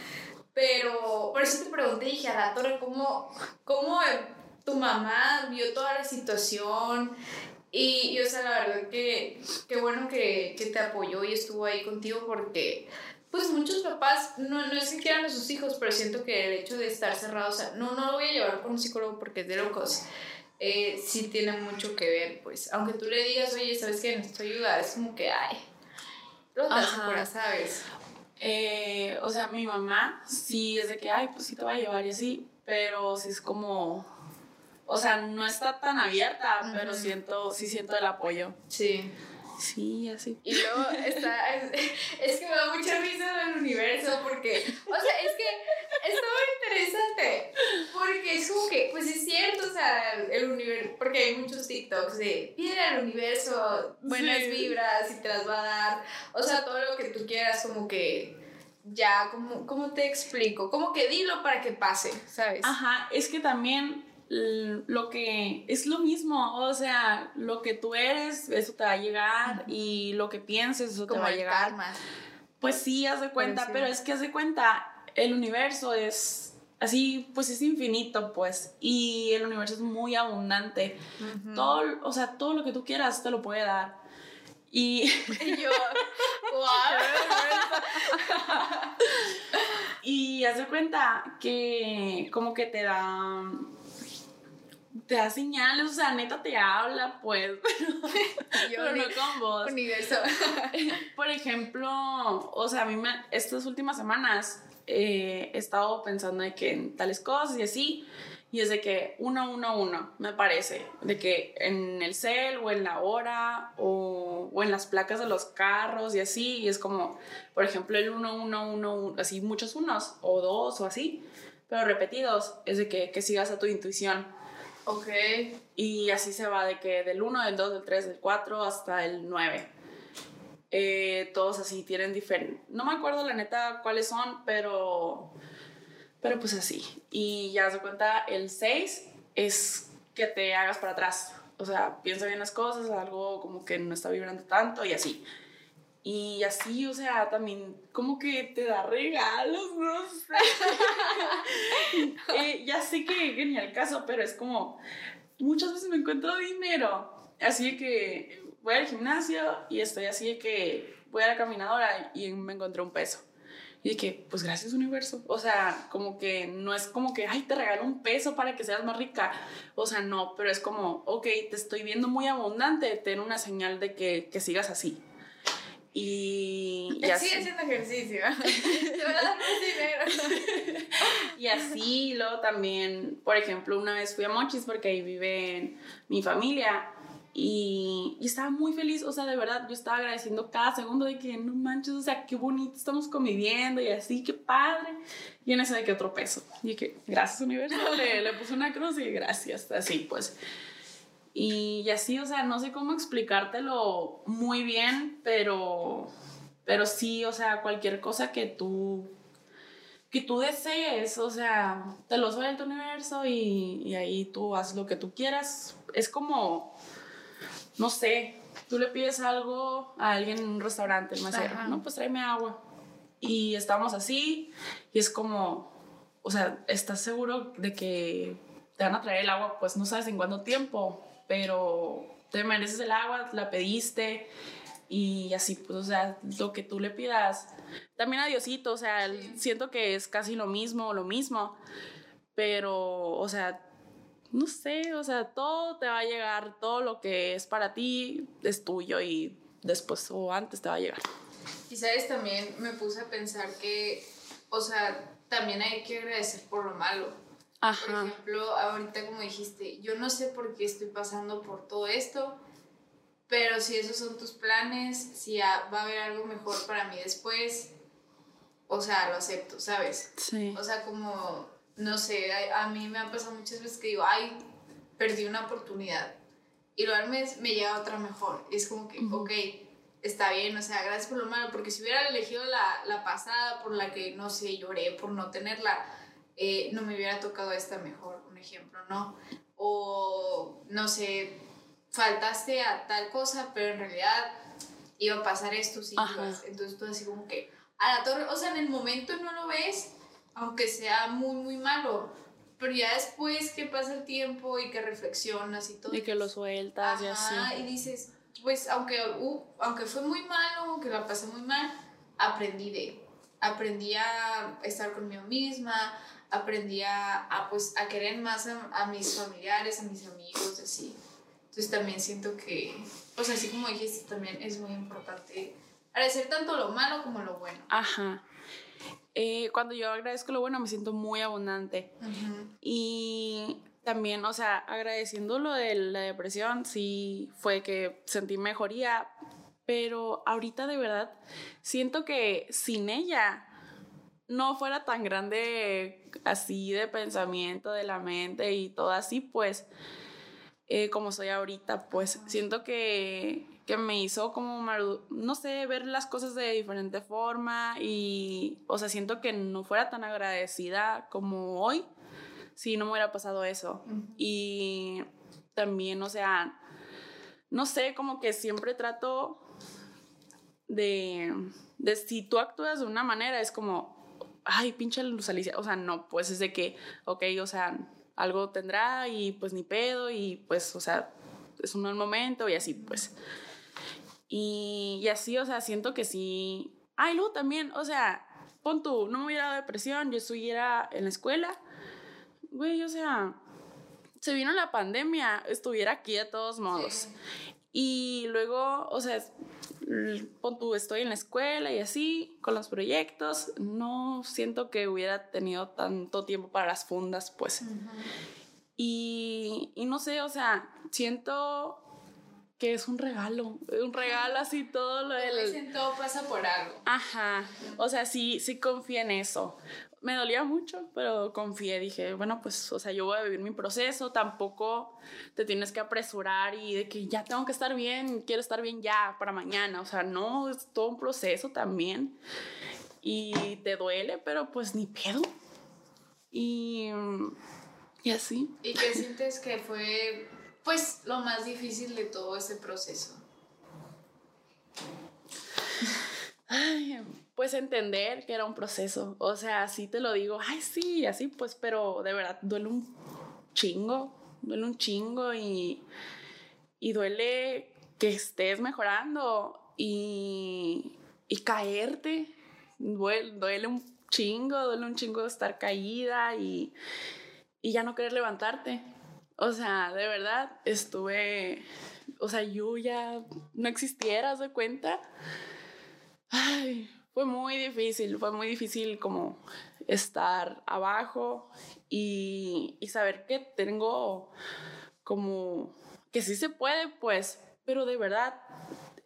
Pero por eso te pregunté, dije, a la torre, ¿cómo, cómo tu mamá vio toda la situación? Y, y o sea, la verdad que, qué bueno que, que te apoyó y estuvo ahí contigo porque pues muchos papás, no, no es que quieran a sus hijos, pero siento que el hecho de estar cerrados, o sea, no, no lo voy a llevar con un psicólogo porque es de locos, eh, sí tiene mucho que ver, pues, aunque tú le digas, oye, ¿sabes qué? Necesito ayuda, es como que, ay, lo das ¿sabes? Eh, o sea, mi mamá sí es de que, ay, pues sí te va a llevar y así, pero sí es como, o sea, no está tan abierta, pero siento, sí siento el apoyo. Sí. Sí, así. Y luego está, <laughs> es, que me da mucha risa el universo porque, o sea, es que está muy interesante porque es como que, pues es cierto, o sea, el universo, porque hay muchos TikToks de, pide al universo buenas vibras y te las va a dar, o sea, todo lo que tú quieras como que ya, como, ¿cómo te explico? Como que dilo para que pase, ¿sabes? Ajá, es que también lo que es lo mismo, o sea, lo que tú eres, eso te va a llegar y lo que pienses, eso te va a llegar. Pues sí, haz de cuenta, pero, es que haz de cuenta, el universo es así, pues es infinito, pues, y el universo es muy abundante. Todo, o sea, todo lo que tú quieras te lo puede dar. Y, <laughs> yo, <laughs> <laughs> y haz de cuenta que como que te da te da señales, o sea, neta te habla, pues, <laughs> pero, no con vos. Universo. <laughs> Por ejemplo, o sea, a mí me, estas últimas semanas eh, he estado pensando de que en tales cosas y así, y es de que uno, uno, uno, me parece, de que en el cel o en la hora o, o en las placas de los carros y así, y es como, por ejemplo, el uno, uno, uno, así muchos unos, o dos o así, pero repetidos, es de que, que sigas a tu intuición Ok. Y así se va de que del 1, del 2, del 3, del 4 hasta el 9. Eh, todos así tienen diferente. No me acuerdo la neta cuáles son, pero. Pero pues así. Y ya se cuenta, el 6 es que te hagas para atrás. O sea, piensa bien las cosas, algo como que no está vibrando tanto y así. Y así, o sea, también como que te da regalos, no sé. <laughs> Eh, ya sé que, que, ni al caso, pero es como, muchas veces me encuentro dinero. Así que voy al gimnasio y estoy así de que voy a la caminadora y me encontré un peso. Y de que, pues gracias universo. O sea, como que no es como que, ay, te regalo un peso para que seas más rica. O sea, no, pero es como, ok, te estoy viendo muy abundante, ten una señal de que, que sigas así. Y, y así. Sigue haciendo ejercicio. <laughs> Te voy a dar más dinero. y así, luego también, por ejemplo, una vez fui a Mochis porque ahí vive mi familia. Y, y, estaba muy feliz, o sea, de verdad, yo estaba agradeciendo cada segundo de que no manches, o sea, qué bonito estamos conviviendo y así, qué padre. Y en ese de que otro peso. Y que, gracias, universo, le, le puse una cruz y gracias, así pues. Y, así, o sea, no sé cómo explicártelo muy bien, pero, pero sí, o sea, cualquier cosa que tú, que tú desees, o sea, te lo suelta el universo y, y ahí tú haces lo que tú quieras. Es como, no sé, tú le pides algo a alguien en un restaurante, el mesero, no, pues tráeme agua. Y estamos así, y es como, o sea, ¿estás seguro de que te van a traer el agua? Pues no sabes en cuánto tiempo pero te mereces el agua, la pediste y así, pues, o sea, lo que tú le pidas. También a Diosito, o sea, siento que es casi lo mismo, lo mismo, pero, o sea, no sé, o sea, todo te va a llegar, todo lo que es para ti es tuyo y después o antes te va a llegar. Y sabes, también me puse a pensar que, o sea, también hay que agradecer por lo malo por ejemplo, ahorita como dijiste, yo no sé por qué estoy pasando por todo esto, pero si esos son tus planes, si va a haber algo mejor para mí después, o sea, lo acepto, ¿sabes? Sí. O sea, como, no sé, a, mí me ha pasado muchas veces que digo, ay, perdí una oportunidad. Y luego al mes me llega otra mejor. Y es como que, ok, está bien, o sea, gracias por lo malo, porque si hubiera elegido la, la pasada por la que, no sé, lloré por no tenerla, eh, no me hubiera tocado esta mejor, un ejemplo, ¿no? O, no sé, faltaste a tal cosa, pero en realidad iba a pasar esto, sí, entonces tú así como que, a la torre, o sea, en el momento no lo ves, aunque sea muy, muy malo. Pero ya después que pasa el tiempo y que reflexionas y todo. Y que lo sueltas y así. y dices, pues aunque, uh, aunque fue muy malo, aunque la pasé muy mal, aprendí de, aprendí a estar conmigo misma, aprendí a, pues, a querer más a, mis familiares, a mis amigos, así. Entonces también siento que, pues así como dijiste, también es muy importante agradecer tanto lo malo como lo bueno. Ajá. Eh, cuando yo agradezco lo bueno me siento muy abundante. Y también, o sea, agradeciendo lo de la depresión, sí fue que sentí mejoría, pero ahorita de verdad siento que sin ella no fuera tan grande así de pensamiento de la mente y todo así, pues eh, como soy ahorita, pues siento que, que me hizo como, no sé, ver las cosas de diferente forma y, o sea, siento que no fuera tan agradecida como hoy si no me hubiera pasado eso. Y también, o sea, no sé, como que siempre trato de, de si tú actúas de una manera, es como, ay, pinche luz Alicia. O sea, no, pues es de que, ok, o sea, algo tendrá y pues ni pedo y pues, o sea, es un mal momento y así, pues. Y, y así, o sea, siento que sí. Ay, luego también, o sea, pon tú, no me hubiera dado depresión, yo estuviera en la escuela güey, o sea, se vino la pandemia, estuviera aquí de todos modos. Y luego, o sea, estoy en la escuela y así, con los proyectos, no siento que hubiera tenido tanto tiempo para las fundas, pues. y, y no sé, o sea, siento que es un regalo, un regalo así todo lo del... todo pasa por algo. Ajá, o sea, sí, sí confía en eso me dolía mucho, pero confié, dije, bueno, pues, o sea, yo voy a vivir mi proceso, tampoco te tienes que apresurar y de que ya tengo que estar bien, quiero estar bien ya para mañana, o sea, no, es todo un proceso también y te duele, pero pues ni pedo. Y, y así. ¿Y qué sientes que fue, pues, lo más difícil de todo ese proceso? Ay, pues entender que era un proceso. O sea, así te lo digo, ay, sí, así pues, pero de verdad duele un chingo, duele un chingo y, y duele que estés mejorando y, y caerte. Duele, duele, un chingo, duele un chingo estar caída y, y ya no querer levantarte. O sea, de verdad estuve, o sea, yo ya no existiera, de cuenta? Ay, fue muy difícil, fue muy difícil como estar abajo y, saber que tengo como que sí se puede, pues, pero de verdad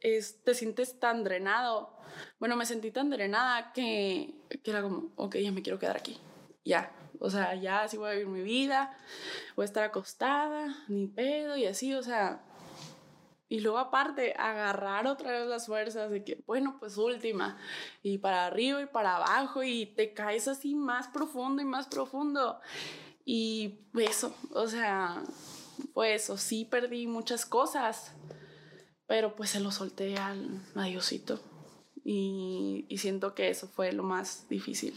es, te sientes tan drenado. Bueno, me sentí tan drenada que, que era como, ok, ya me quiero quedar aquí, ya. O sea, ya así voy a vivir mi vida, voy a estar acostada, ni pedo y así, o sea, y luego aparte, agarrar otra vez las fuerzas de que, bueno, pues última. Y para arriba y para abajo y te caes así más profundo y más profundo. Y eso, o sea, pues eso, sí perdí muchas cosas, pero pues se lo solté al adiosito. Y, y siento que eso fue lo más difícil.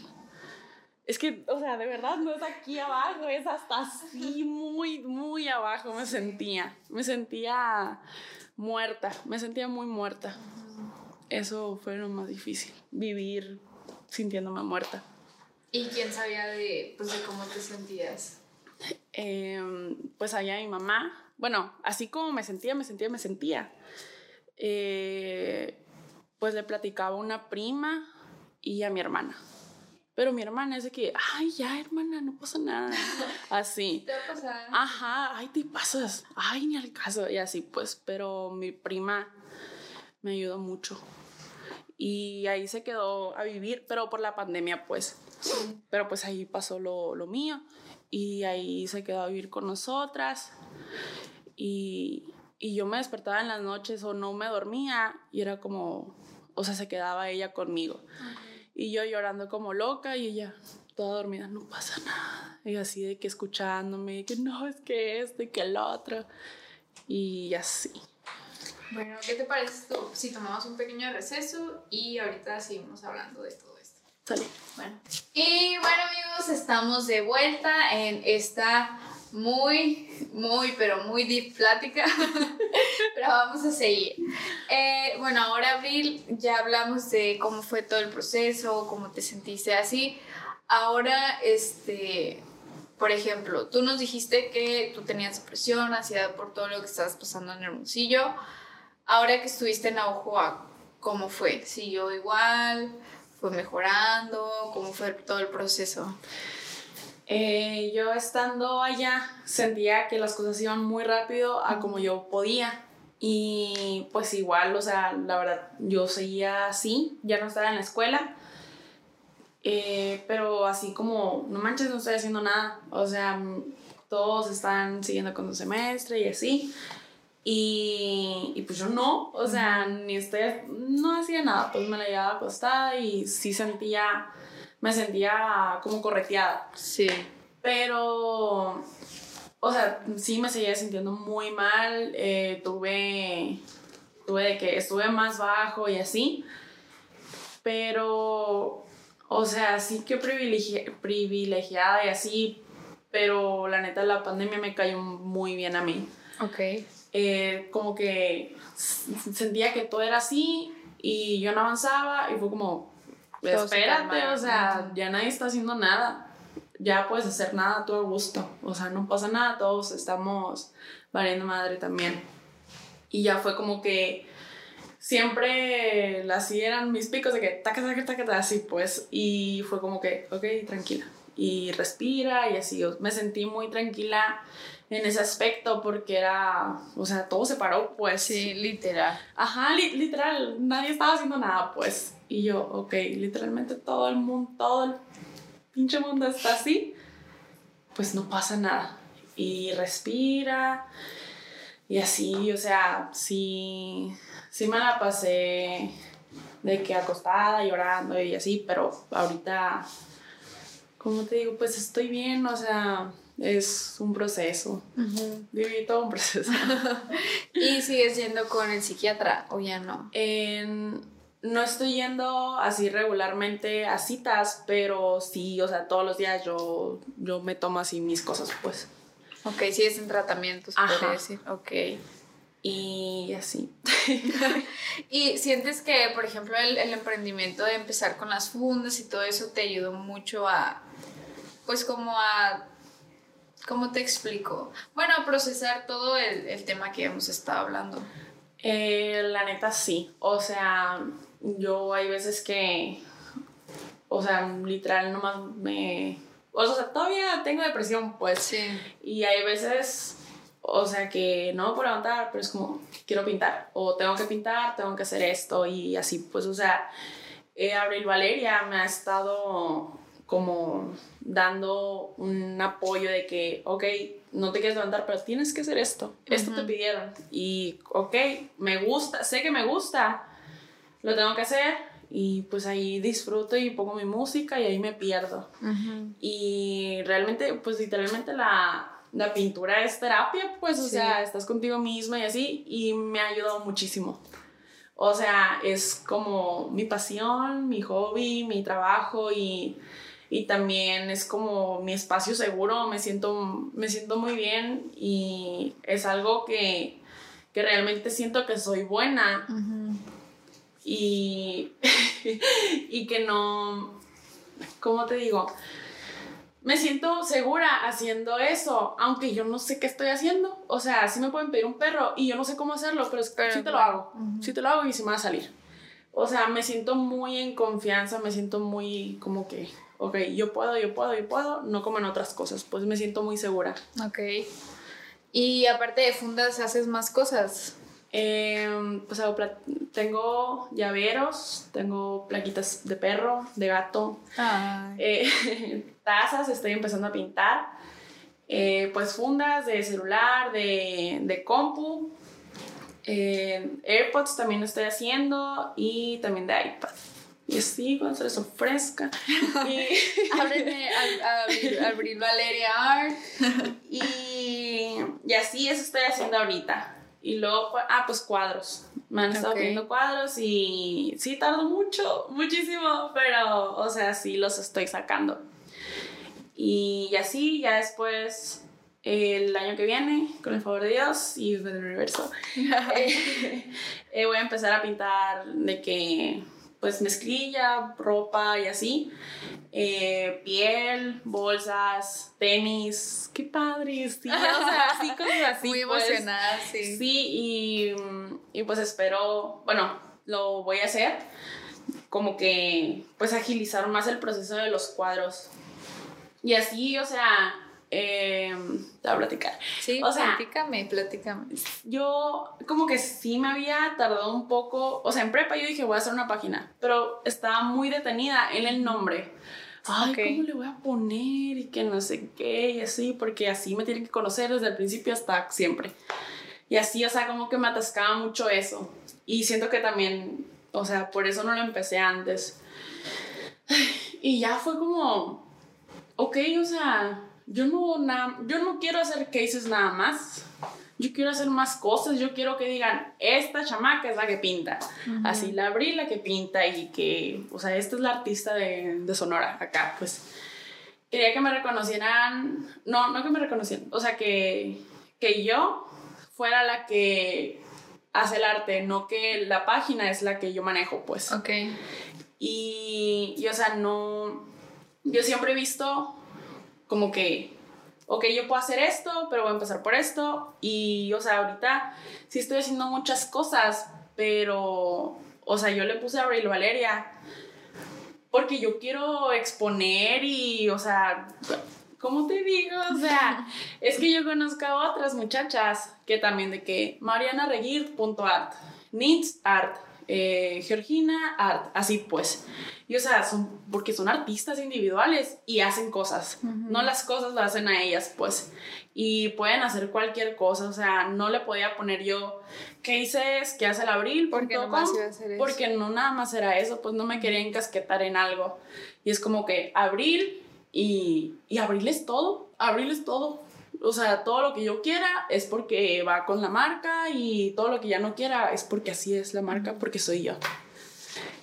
Es que, o sea, de verdad no es aquí abajo, es hasta así, muy, muy abajo me sentía. Me sentía muerta, me sentía muy muerta. Eso fue lo más difícil, vivir sintiéndome muerta. ¿Y quién sabía de, pues, de cómo te sentías? Em, pues había mi mamá. Bueno, así como me sentía, me sentía, me sentía. Eh, pues le platicaba a una prima y a mi hermana. Pero mi hermana es de que, ay, ya, hermana, no pasa nada. <laughs> Así. Te va a pasar. Ajá, ay, te pasas. Ay, ni al caso. Y así, pues, pero mi prima me ayudó mucho. Y ahí se quedó a vivir, pero por la pandemia, pues. Sí. Pero pues ahí pasó lo, lo mío. Y ahí se quedó a vivir con nosotras. Y, y yo me despertaba en las noches o no me dormía y era como, o sea, se quedaba ella conmigo. Y yo llorando como loca y ella toda dormida, no pasa nada. Y así de que escuchándome, que no, es que esto y que el otro. Y así. Bueno, ¿qué te parece si tomamos un pequeño receso y ahorita seguimos hablando de todo esto? Salí. Bueno. Y bueno, amigos, estamos de vuelta en esta muy, muy, pero muy deep plática. <laughs> pero vamos a seguir. Eh, bueno, ahora, Abril, ya hablamos de cómo fue todo el proceso, cómo te sentiste así. Ahora, este, por ejemplo, tú nos dijiste que tú tenías depresión, ansiedad por todo lo que estabas pasando en Hermosillo. Ahora que estuviste en Aujua, ¿cómo fue? ¿Siguió igual? ¿Fue mejorando? ¿Cómo fue todo el proceso? Eh, yo estando allá sentía que las cosas iban muy rápido a como yo podía. Y pues igual, o sea, la verdad, yo seguía así, ya no estaba en la escuela. Eh, pero así como, no manches, no estoy haciendo nada. O sea, todos están siguiendo con un semestre y así. Y, y, pues yo no, o sea, ni estoy, no hacía nada, pues me la llevaba acostada y sí sentía, me sentía como correteada. Sí. Pero, o sea, sí me seguía sintiendo muy mal, eh, tuve, tuve de que estuve más bajo y así, pero, o sea, sí que privilegi privilegiada y así, pero la neta la pandemia me cayó muy bien a mí. Ok. Eh, como que sentía que todo era así y yo no avanzaba y fue como, espérate, o sea, ya nadie está haciendo nada, ya puedes hacer nada todo a gusto, o sea, no pasa nada, todos estamos valiendo madre también. Y ya fue como que siempre así eran mis picos de que taca, taca, taca, así pues, y fue como que, ok, tranquila, y respira y así, me sentí muy tranquila en ese aspecto porque era, o sea, todo se paró, pues. Sí, literal. Ajá, literal, nadie estaba haciendo nada, pues. Y yo, ok, literalmente todo el mundo, todo el pinche mundo está así, pues no pasa nada. Y respira, y así, o sea, sí, sí me la pasé de que acostada, llorando y así, pero ahorita, como te digo, pues estoy bien, o sea es un proceso. Viví todo un proceso. <laughs> ¿Y sigues yendo con el psiquiatra o ya no? no estoy yendo así regularmente a citas, pero sí, o sea, todos los días yo, yo me tomo así mis cosas, pues. Ok, sí es en tratamiento, se puede decir. Ok. Y así. <laughs> y sientes que, por ejemplo, el, el emprendimiento de empezar con las fundas y todo eso te ayudó mucho a, pues como a ¿Cómo te explico? Bueno, procesar todo el, el tema que hemos estado hablando. Eh, la neta sí. O sea, yo hay veces que, o sea, literal nomás me... O sea, todavía tengo depresión, pues. Sí. Y hay veces, o sea, que no puedo levantar, pero es como, quiero pintar. O tengo que pintar, tengo que hacer esto y así, pues, o sea, eh, Abril Valeria me ha estado como dando un apoyo de que, ok, no te quieres levantar, pero tienes que hacer esto. Esto te pidieron. Y, ok, me gusta, sé que me gusta, lo tengo que hacer. Y pues ahí disfruto y pongo mi música y ahí me pierdo. Y realmente, pues literalmente la, la pintura es terapia, pues, o sea, estás contigo misma y así, y me ha ayudado muchísimo. O sea, es como mi pasión, mi hobby, mi trabajo y y también es como mi espacio seguro, me siento, me siento muy bien y es algo que, que realmente siento que soy buena y, <laughs> y que no, ¿cómo te digo? Me siento segura haciendo eso, aunque yo no sé qué estoy haciendo. O sea, sí me pueden pedir un perro y yo no sé cómo hacerlo, pero, sí te lo hago. Sí te lo hago y se me va a salir. O sea, me siento muy en confianza, me siento muy como que ok, yo puedo, yo puedo, yo puedo, no como en otras cosas, pues me siento muy segura. Ok. Y aparte de fundas, ¿haces más cosas? Eh, pues tengo llaveros, tengo plaquitas de perro, de gato, eh, <laughs> tazas, estoy empezando a pintar, eh, pues fundas de celular, de, de compu, eh, AirPods también estoy haciendo y también de iPad. Y así, cuando se les ofrezca. Y... Ábreme a, Abril Valeria Art. Y, y así eso estoy haciendo ahorita. Y luego, ah, pues cuadros. Me han estado pidiendo cuadros y sí, tardo mucho, muchísimo, pero, o sea, sí los estoy sacando. Y así, ya después, el año que viene, con el favor de Dios y del universo, <laughs> eh, eh, voy a empezar a pintar de que pues mezclilla, ropa y así. Eh, piel, bolsas, tenis, qué padres, sí, o sea, así cosas <laughs> así. Muy pues. emocionada, sí. Sí, y, y pues espero, bueno, lo voy a hacer, como que pues agilizar más el proceso de los cuadros. Y así, o sea, eh, te voy a platicar. Sí, o sea, platícame, platícame. Yo como que sí me había tardado un poco, o sea, en prepa yo dije voy a hacer una página, pero estaba muy detenida en el nombre. Ay, ¿cómo le voy a poner? Y que no sé qué, y así, porque así me tienen que conocer desde el principio hasta siempre. Y así, o sea, como que me atascaba mucho eso. Y siento que también, o sea, por eso no lo empecé antes. Y ya fue como, ok, o sea, yo no, yo no quiero hacer cases nada más. Yo quiero hacer más cosas. Yo quiero que digan, esta chamaca es la que pinta. Así la abrí la que pinta y que, o sea, esta es la artista de, de Sonora acá, pues. Quería que me reconocieran, no, no que me reconocieran, o sea, que, que yo fuera la que hace el arte, no que la página es la que yo manejo, pues. Ok. Y, y o sea, no, yo siempre he visto como que, ok, yo puedo hacer esto, pero voy a empezar por esto. Y, o sea, ahorita sí estoy haciendo muchas cosas, pero, o sea, yo le puse a Abril Valeria porque yo quiero exponer y, o sea, ¿cómo te digo? O sea, <laughs> es que yo conozco a otras muchachas que también de que Mariana Reguir.art, Needs Art, eh, Georgina Art, así pues. Y o sea, son, porque son artistas individuales y hacen cosas, no las cosas las hacen a ellas, pues. Y pueden hacer cualquier cosa, o sea, no le podía poner yo, ¿qué hice? ¿Qué hace el abril? Porque no más iba a hacer eso. Porque no nada más era eso, pues no me quería encasquetar en algo. Y es como que abril y, y abril es todo, abril es todo. O sea, todo lo que yo quiera es porque va con la marca y todo lo que ya no quiera es porque así es la marca, porque soy yo.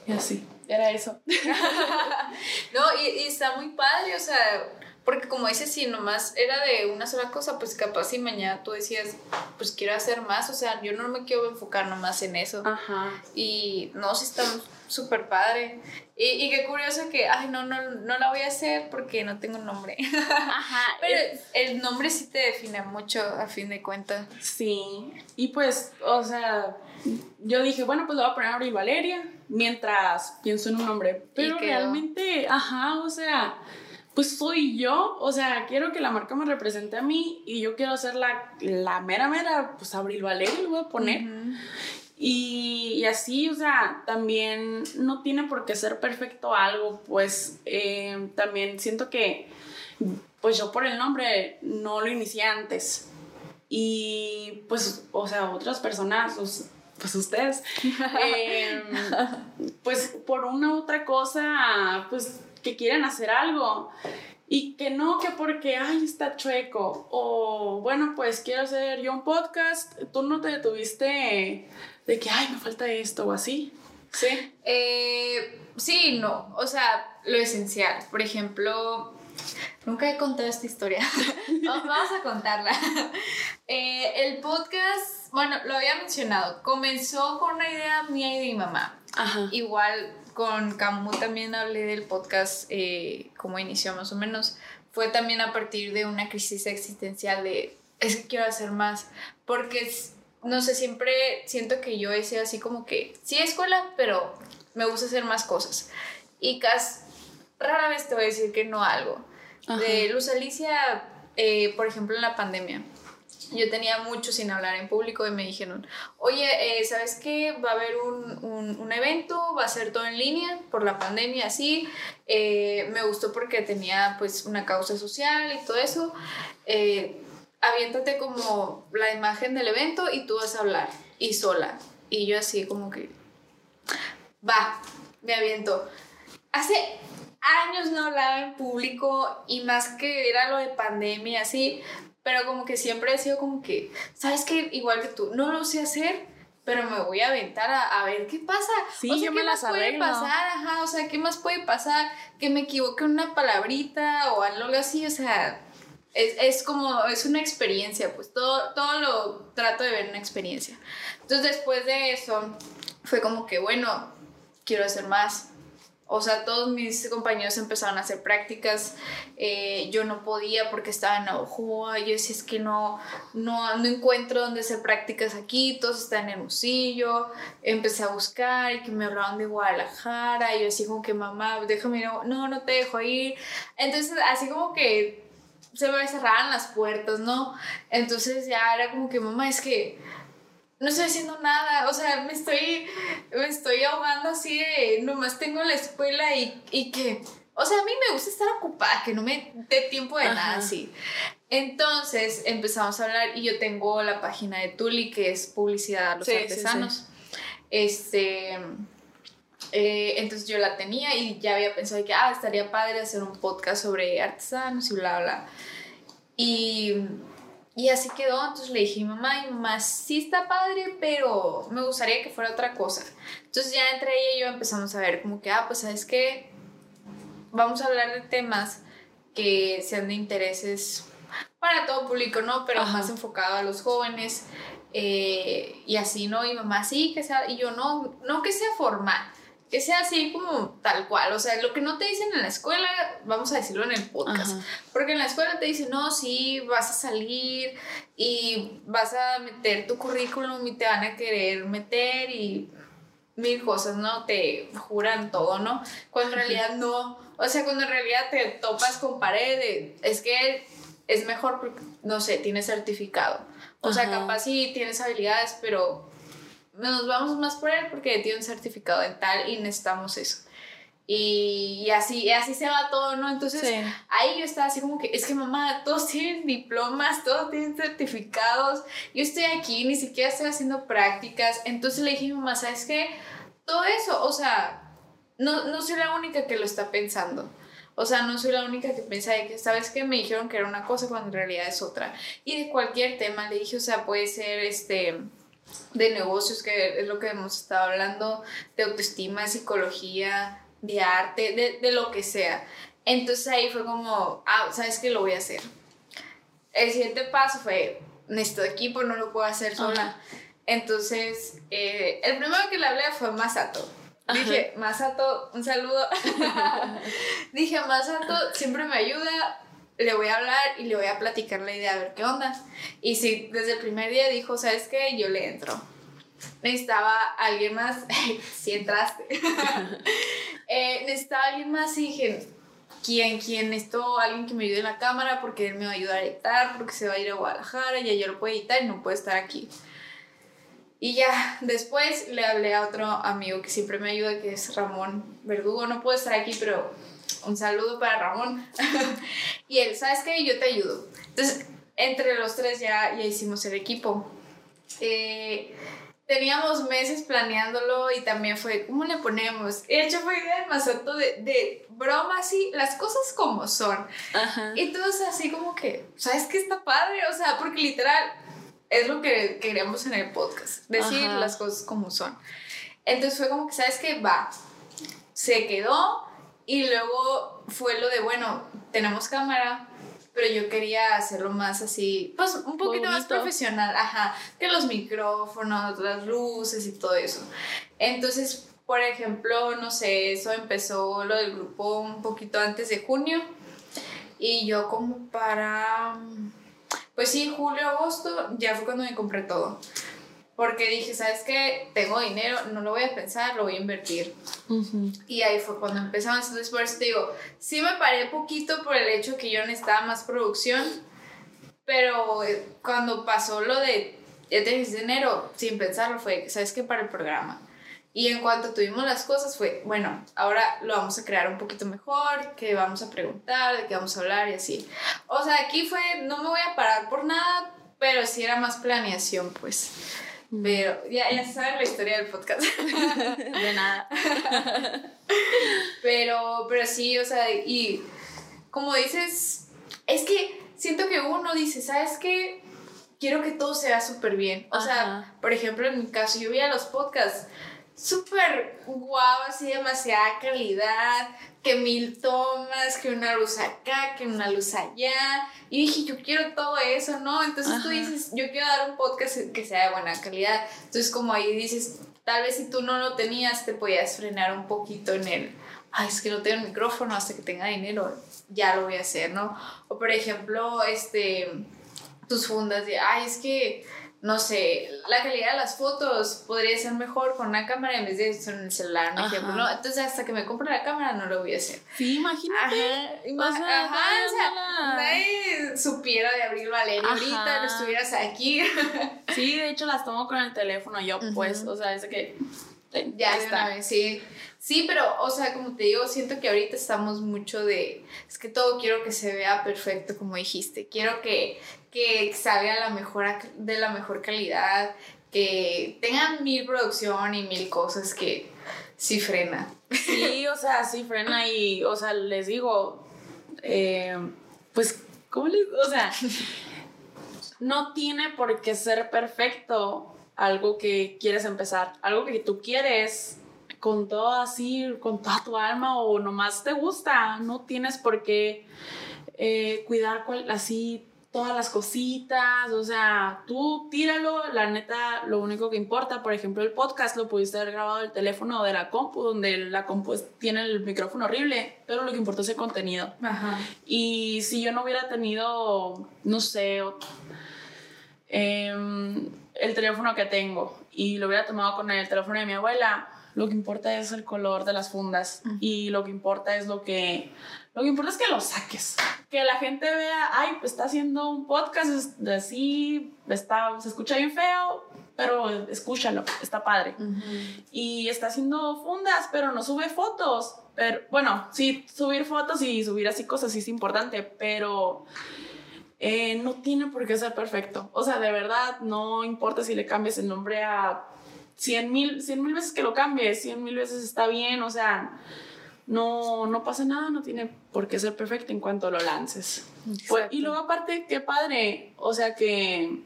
Y así, era eso. <laughs> no, y, y, está muy padre, o sea, porque como dices, si nomás era de una sola cosa, pues capaz si mañana tú decías, pues quiero hacer más, o sea, yo no me quiero enfocar nomás en eso. Ajá. Y no, si está súper padre. Y, y, qué curioso que, ay, no, no, no la voy a hacer porque no tengo nombre. <laughs> Ajá. Pero el nombre sí te define mucho, a fin de cuentas. Sí. Y pues, o sea, yo dije, bueno, pues lo voy a poner Abril Valeria mientras pienso en un nombre. Pero realmente, ajá, o sea pues soy yo, o sea, quiero que la marca me represente a mí y yo quiero hacer la, la mera mera, pues Abril Valeria lo voy a poner. Y, y, así, o sea, también no tiene por qué ser perfecto algo, pues eh, también siento que, pues yo por el nombre no lo inicié antes. Y pues, o sea, otras personas, pues ustedes, <laughs> em, pues por una u otra cosa, pues que quieren hacer algo y que no, que porque, ay, está chueco, o bueno, pues quiero hacer yo un podcast, tú no te detuviste de que, ay, me falta esto o así. Sí. Eh, sí, no, o sea, lo esencial, por ejemplo, nunca he contado esta historia, <laughs> vamos a contarla. Eh, el podcast, bueno, lo había mencionado, comenzó con una idea mía y de mi mamá. Ajá. Igual con Camu también hablé del podcast, eh, como inició más o menos, fue también a partir de una crisis existencial de, es que quiero hacer más, porque, no sé, siempre siento que yo he sido así como que, sí, escuela, pero me gusta hacer más cosas. Y casi, rara vez te voy a decir que no algo. De Luz Alicia, eh, por ejemplo, en la pandemia yo tenía mucho sin hablar en público y me dijeron, oye, eh, ¿sabes qué? Va a haber un, un, un, evento, va a ser todo en línea por la pandemia, así. Eh, me gustó porque tenía pues una causa social y todo eso. Eh, aviéntate como la imagen del evento y tú vas a hablar y sola. Y yo así como que, va, me aviento. Hace años no hablaba en público y más que era lo de pandemia, así, pero como que siempre he sido como que, ¿sabes qué? Igual que tú, no lo sé hacer, pero me voy a aventar a, ver qué pasa. Sí, o sea, yo ¿qué me más las puede pasar? Ajá, o sea, ¿qué más puede pasar? Que me equivoque una palabrita o algo así, o sea, es, es como, es una experiencia, pues todo, todo lo trato de ver una experiencia. Entonces después de eso, fue como que, bueno, quiero hacer más. O sea, todos mis compañeros empezaron a hacer prácticas. eh, yo no podía porque estaba en Navajoa. Yo decía, es que no, no, no encuentro dónde hacer prácticas aquí. Todos están en Hermosillo. Empecé a buscar y que me hablaban de Guadalajara. Y yo así como que, mamá, déjame, no, no, no te dejo ir. Entonces, así como que se me cerraban las puertas, ¿no? Entonces ya era como que, mamá, es que no estoy haciendo nada, o sea, me estoy, me estoy ahogando así de, nomás tengo la escuela y, y que, o sea, a mí me gusta estar ocupada, que no me dé tiempo de nada así. Entonces empezamos a hablar y yo tengo la página de Tuli, que es publicidad a los Sí, sí, artesanos. Este... eh, entonces yo la tenía y ya había pensado que, ah, estaría padre hacer un podcast sobre artesanos y bla, bla. Y, y así quedó, entonces le dije mamá, y mamá, sí está padre, pero me gustaría que fuera otra cosa. Entonces ya entre ella y yo empezamos a ver como que, ah, pues sabes qué, vamos a hablar de temas que sean de intereses para todo público, ¿no? Pero Ajá. más enfocado a los jóvenes. eh, y así, ¿no? Y mamá, sí, que sea, y yo no, no que sea formal, que sea así como tal cual. O sea, lo que no te dicen en la escuela, vamos a decirlo en el podcast. Ajá. Porque en la escuela te dicen, no, sí, vas a salir y vas a meter tu currículum y te van a querer meter y mil cosas, ¿no? Te juran todo, ¿no? Cuando en <laughs> realidad no. O sea, cuando en realidad te topas con pared, de- es que es mejor porque, no sé, tienes certificado. O sea, capaz sí tienes habilidades, pero nos vamos más por él porque tiene un certificado dental y necesitamos eso. Y, y así, y así se va todo, ¿no? Entonces, Sí. ahí yo estaba así como que, es que mamá, todos tienen diplomas, todos tienen certificados, yo estoy aquí, ni siquiera estoy haciendo prácticas. Entonces le dije mamá, ¿sabes qué? Todo eso, o sea, no, no soy la única que lo está pensando. O sea, no soy la única que piensa de que, ¿sabes qué? Me dijeron que era una cosa cuando en realidad es otra. Y de cualquier tema le dije, o sea, puede ser este de negocios, que es lo que hemos estado hablando, de autoestima, de psicología, de arte, de, de lo que sea. Entonces ahí fue como, ah, ¿sabes qué? Lo voy a hacer. El siguiente paso fue, necesito equipo, no lo puedo hacer sola. Entonces, eh, el primero que le hablé fue Masato. Dije, Masato, un saludo. <laughs> <laughs> Dije, Masato siempre me ayuda, le voy a hablar y le voy a platicar la idea, a ver qué onda. Y sí, desde el primer día dijo, ¿sabes qué? Yo le entro. Necesitaba alguien más, <laughs> si entraste. <laughs> Eh, necesitaba alguien más y dije, ¿quién? ¿Quién? Necesito alguien que me ayude en la cámara porque él me va a ayudar a editar, porque se va a ir a Guadalajara y yo lo puedo editar y no puede estar aquí. Y ya, después le hablé a otro amigo que siempre me ayuda, que es Ramón Verdugo. No puede estar aquí, pero un saludo para Ramón. <laughs> y él, ¿sabes qué? Yo te ayudo. Entonces, entre los tres ya, ya hicimos el equipo. Eh, teníamos meses planeándolo y también fue, ¿cómo le ponemos? De hecho, fue idea de Masato de, de broma, así, las cosas como son. Ajá. Y todos así como que, ¿sabes qué está padre? O sea, porque literal es lo que queríamos en el podcast, decir Ajá. las cosas como son. Entonces fue como que, ¿sabes qué? Va, se quedó y luego fue lo de, bueno, tenemos cámara, pero yo quería hacerlo más así, pues un poquito más profesional, ajá, que los micrófonos, las luces y todo eso. Entonces, por ejemplo, no sé, eso empezó lo del grupo un poquito antes de junio y yo como para, pues sí, julio, agosto, ya fue cuando me compré todo. Porque dije, ¿sabes qué? Tengo dinero, no lo voy a pensar, lo voy a invertir. Ujú. Y ahí fue cuando empezamos. Entonces, por eso te digo, sí me paré poquito por el hecho que yo necesitaba más producción, pero eh, cuando pasó lo de, ya te dije dinero, sin pensarlo, fue, ¿sabes qué? Para el programa. Y en cuanto tuvimos las cosas, fue, bueno, ahora lo vamos a crear un poquito mejor, que vamos a preguntar, de qué vamos a hablar y así. O sea, aquí fue, no me voy a parar por nada, pero sí era más planeación, pues. Pero ya, ya saben la historia del podcast. <laughs> De nada. Pero, pero sí, o sea, y como dices, es que siento que uno dice, ¿sabes qué? Quiero que todo se vea súper bien. O sea, por ejemplo, en mi caso, yo veía los podcasts súper guau, así demasiada calidad, que mil tomas, que una luz acá, que una luz allá. Y dije, yo quiero todo eso, ¿no? Entonces tú dices, yo quiero dar un podcast que sea de buena calidad. Entonces como ahí dices, tal vez si tú no lo tenías, te podías frenar un poquito en el, ay, es que no tengo el micrófono hasta que tenga dinero, ya lo voy a hacer, ¿no? O por ejemplo, este, tus fundas de, ay, es que no sé, la calidad de las fotos podría ser mejor con una cámara en vez de en el celular, un ejemplo, ¿no? Entonces, hasta que me compre la cámara no lo voy a hacer. Sí, imagínate. Ajá, o sea, ajá, nadie supiera de Abril Valeria ahorita, no estuvieras aquí. Sí, de hecho las tomo con el teléfono yo, pues, o sea, es que... Ya está. sí. Sí, pero, o sea, como te digo, siento que ahorita estamos mucho de, es que todo quiero que se vea perfecto, como dijiste. Quiero que, que salga la mejor, de la mejor calidad, que tengan mil producción y mil cosas que sí frena. Sí, o sea, sí frena y, o sea, les digo, eh, pues, ¿cómo les, o sea, no tiene por qué ser perfecto algo que quieres empezar, algo que tú quieres con todo así, con toda tu alma o nomás te gusta, no tienes por qué eh, cuidar cual, así todas las cositas, o sea, tú tíralo, la neta, lo único que importa, por ejemplo, el podcast lo pudiste haber grabado del teléfono o de la compu, donde la compu tiene el micrófono horrible, pero lo que importa es el contenido. Ajá. Y si yo no hubiera tenido, no sé, em, el teléfono que tengo y lo hubiera tomado con el teléfono de mi abuela, lo que importa es el color de las fundas y lo que importa es lo que lo que importa es que lo saques. Que la gente vea ay pues está haciendo un podcast así está se escucha bien feo pero escúchalo está padre y está haciendo fundas pero no sube fotos. Pero bueno sí subir fotos y subir así cosas sí es importante pero eh, no tiene por qué ser perfecto. O sea, de verdad, no importa si le cambies el nombre a cien mil, cien mil veces que lo cambies, cien mil veces está bien, o sea, no, no pasa nada, no tiene por qué ser perfecto en cuanto lo lances. Pues, y luego aparte, qué padre, o sea, que,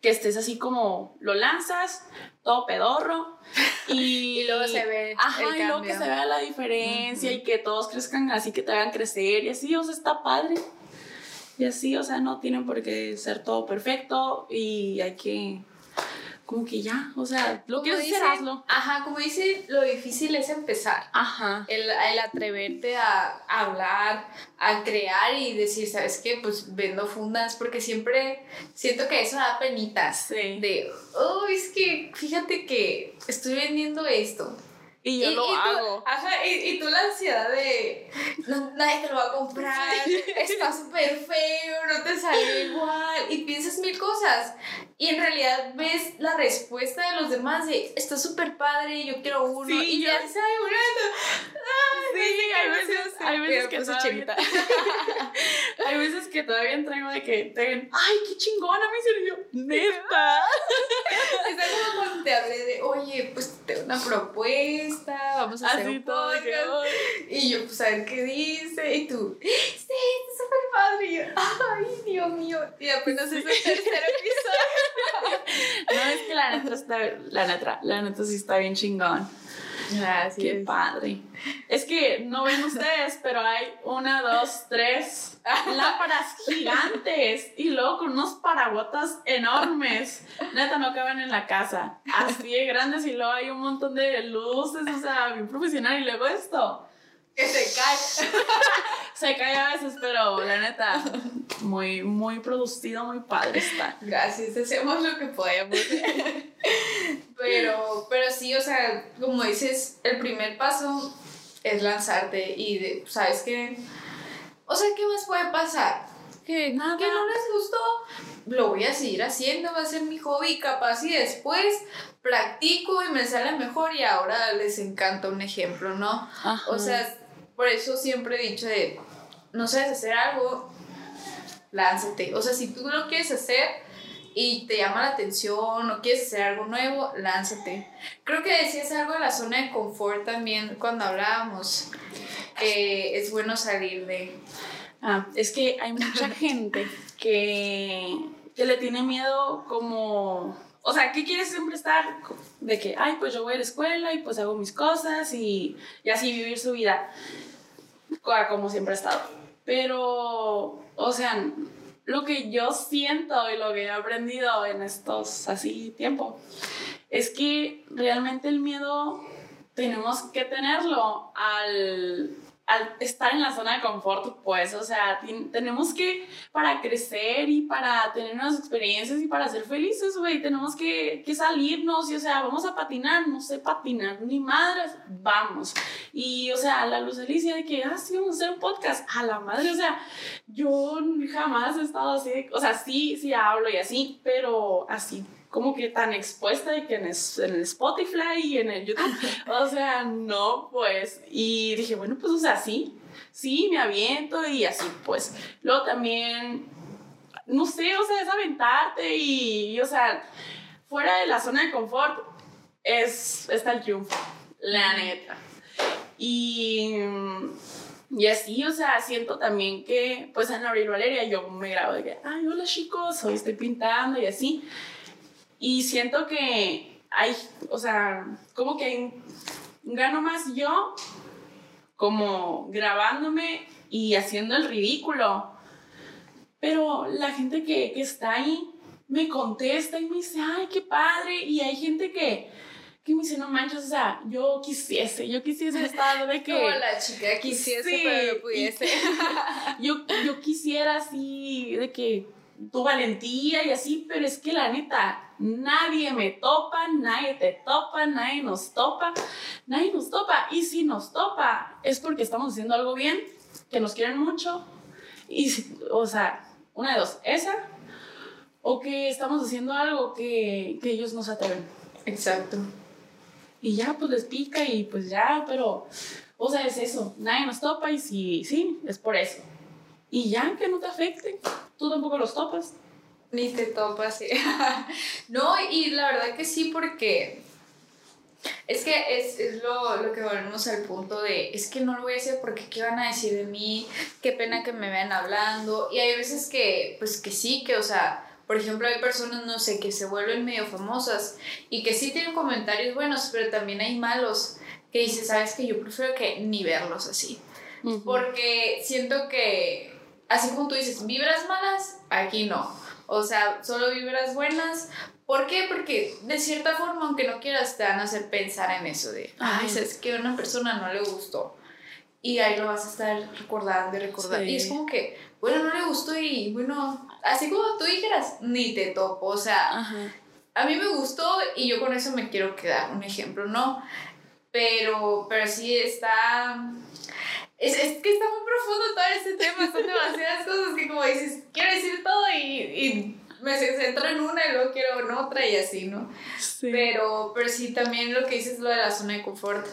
que estés así como lo lanzas, todo pedorro, <laughs> y, luego se ve ajá, y luego que se vea la diferencia y que todos crezcan así, que te hagan crecer y así, o sea, está padre. Y así, o sea, no tienen por qué ser todo perfecto y hay que como que ya, o sea, lo quieres hacer, hazlo. Ajá, como dice, lo difícil es empezar. Ajá. El, el atreverte a, hablar, a crear y decir, ¿sabes qué? Pues vendo fundas, porque siempre siento que eso da penitas. Sí. De, oh, es que fíjate que estoy vendiendo esto y yo lo hago. Ajá, y, y, tú la ansiedad de nadie te lo va a comprar, <laughs> está súper feo, no te sale igual, y piensas mil cosas. Y en realidad ves la respuesta de los demás de está súper padre, yo quiero uno, y ya se Ay, sí, hay veces, <laughs> hay veces que todavía, hay veces que todavía entrego de que te ven, ay, qué chingona me sirvió, neta. <laughs> Está como cuando te hablé de, oye, pues tengo una propuesta vamos a hacer un podcast. Y yo, pues a ver qué dice. Y tú, sí, es súper padre. Y yo, ay, Dios mío. Y apenas es el tercer episodio. <laughs> no, es que la neta está, la neta, la neta sí está bien chingón. Así Qué padre. Es que no ven ustedes, pero hay una, dos, tres <laughs> lámparas gigantes y luego con unos paraguatas enormes. Neta, no caben en la casa. Así de grandes y luego hay un montón de luces, o sea, bien profesional. Y luego esto. Que se cae. <laughs> se cae a veces, pero la neta, muy, muy producido, muy padre está. Gracias, hacemos lo que podemos. pero, pero sí, o sea, como dices, el primer paso es lanzarte y de, ¿sabes qué? O sea, ¿qué más puede pasar? Que, Nada. que no les gustó, lo voy a seguir haciendo, va a ser mi hobby, capaz y después practico y me sale mejor y ahora les encanta un ejemplo, ¿no? O sea, por eso siempre he dicho de, no sabes hacer algo, lánzate. O sea, si tú lo quieres hacer y te llama la atención o quieres hacer algo nuevo, lánzate. Creo que decías algo de la zona de confort también cuando hablábamos. Es bueno salir de... Ah, es que hay mucha <laughs> gente que, que le tiene miedo como... O sea, ¿qué quiere siempre estar? De que, ay, pues yo voy a la escuela y pues hago mis cosas y, y así vivir su vida como siempre ha estado. Pero, o sea, lo que yo siento y lo que he aprendido en estos así tiempo es que realmente el miedo tenemos que tenerlo al al estar en la zona de confort, pues, o sea, tenemos que, para crecer y para tener unas experiencias y para ser felices, güey, tenemos que, que, salirnos y, o sea, vamos a patinar, no sé patinar, ni madres, vamos. Y, o sea, la luz Alicia de que, ah, sí, vamos a hacer un podcast, a la madre, o sea, yo jamás he estado así, o sea, sí, sí hablo y así, pero así como que tan expuesta y que en, en el Spotify y en el YouTube. o sea, no, pues. Y dije, bueno, pues, o sea, sí, sí, me aviento y así, pues. Luego también, no sé, o sea, es aventarte y, o sea, fuera de la zona de confort es, está el triunfo, la neta. Y, y así, o sea, siento también que, pues en Abril Valeria yo me grabo de que, ay, hola chicos, hoy estoy pintando y así. Y siento que hay, o sea, como que gano más yo como grabándome y haciendo el ridículo. Pero la gente que, que está ahí me contesta y me dice, ay, qué padre. Y hay gente que, que me dice, no manches, o sea, yo quisiese, yo quisiese estar de <laughs> que... Como la chica quisiese, pero no pudiese. <laughs> yo, yo quisiera así, de que tu valentía y así, pero es que la neta, nadie me topa, nadie te topa, nadie nos topa, nadie nos topa. Y si nos topa, es porque estamos haciendo algo bien, que nos quieren mucho. Y, o sea, una de dos, esa, o que estamos haciendo algo que, que ellos nos atreven. Exacto. Y ya, pues les pica y pues ya, pero, o sea, es eso, nadie nos topa y si, sí, es por eso. Y ya, que no te afecten, tú tampoco los topas. Ni te topas, sí. <laughs> no, y la verdad que sí, porque es que es, es lo, lo, que volvemos al punto de, es que no lo voy a hacer porque qué van a decir de mí, qué pena que me vean hablando. Y hay veces que, pues que sí, que, o sea, por ejemplo, hay personas, no sé, que se vuelven medio famosas y que sí tienen comentarios buenos, pero también hay malos que dices, sabes que yo prefiero que ni verlos así. Porque siento que, así como tú dices, vibras malas, aquí no o sea, solo vibras buenas. ¿Por qué? Porque de cierta forma, aunque no quieras, te van a hacer pensar en eso de, ay, es que a una persona no le gustó. Y ahí lo vas a estar recordando y recordando. Y es como que, bueno, no le gustó y bueno, así como tú dijeras, ni te topo. O sea, a mí me gustó y yo con eso me quiero quedar, un ejemplo, ¿no? Pero, pero sí está es, es, que está muy profundo todo este tema, son demasiadas cosas que como dices, quiero decir todo y, y me centro en una y luego quiero en otra y así, ¿no? Sí. Pero, pero sí, también lo que dices lo de la zona de confort.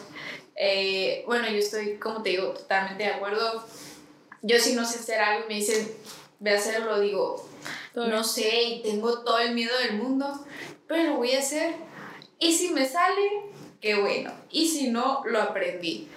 Eh, bueno, yo estoy, como te digo, totalmente de acuerdo. Yo si no sé hacer algo y me dicen, ve a hacerlo, digo, no sé y tengo todo el miedo del mundo, pero lo voy a hacer. Y si me sale, qué bueno. Y si no, lo aprendí.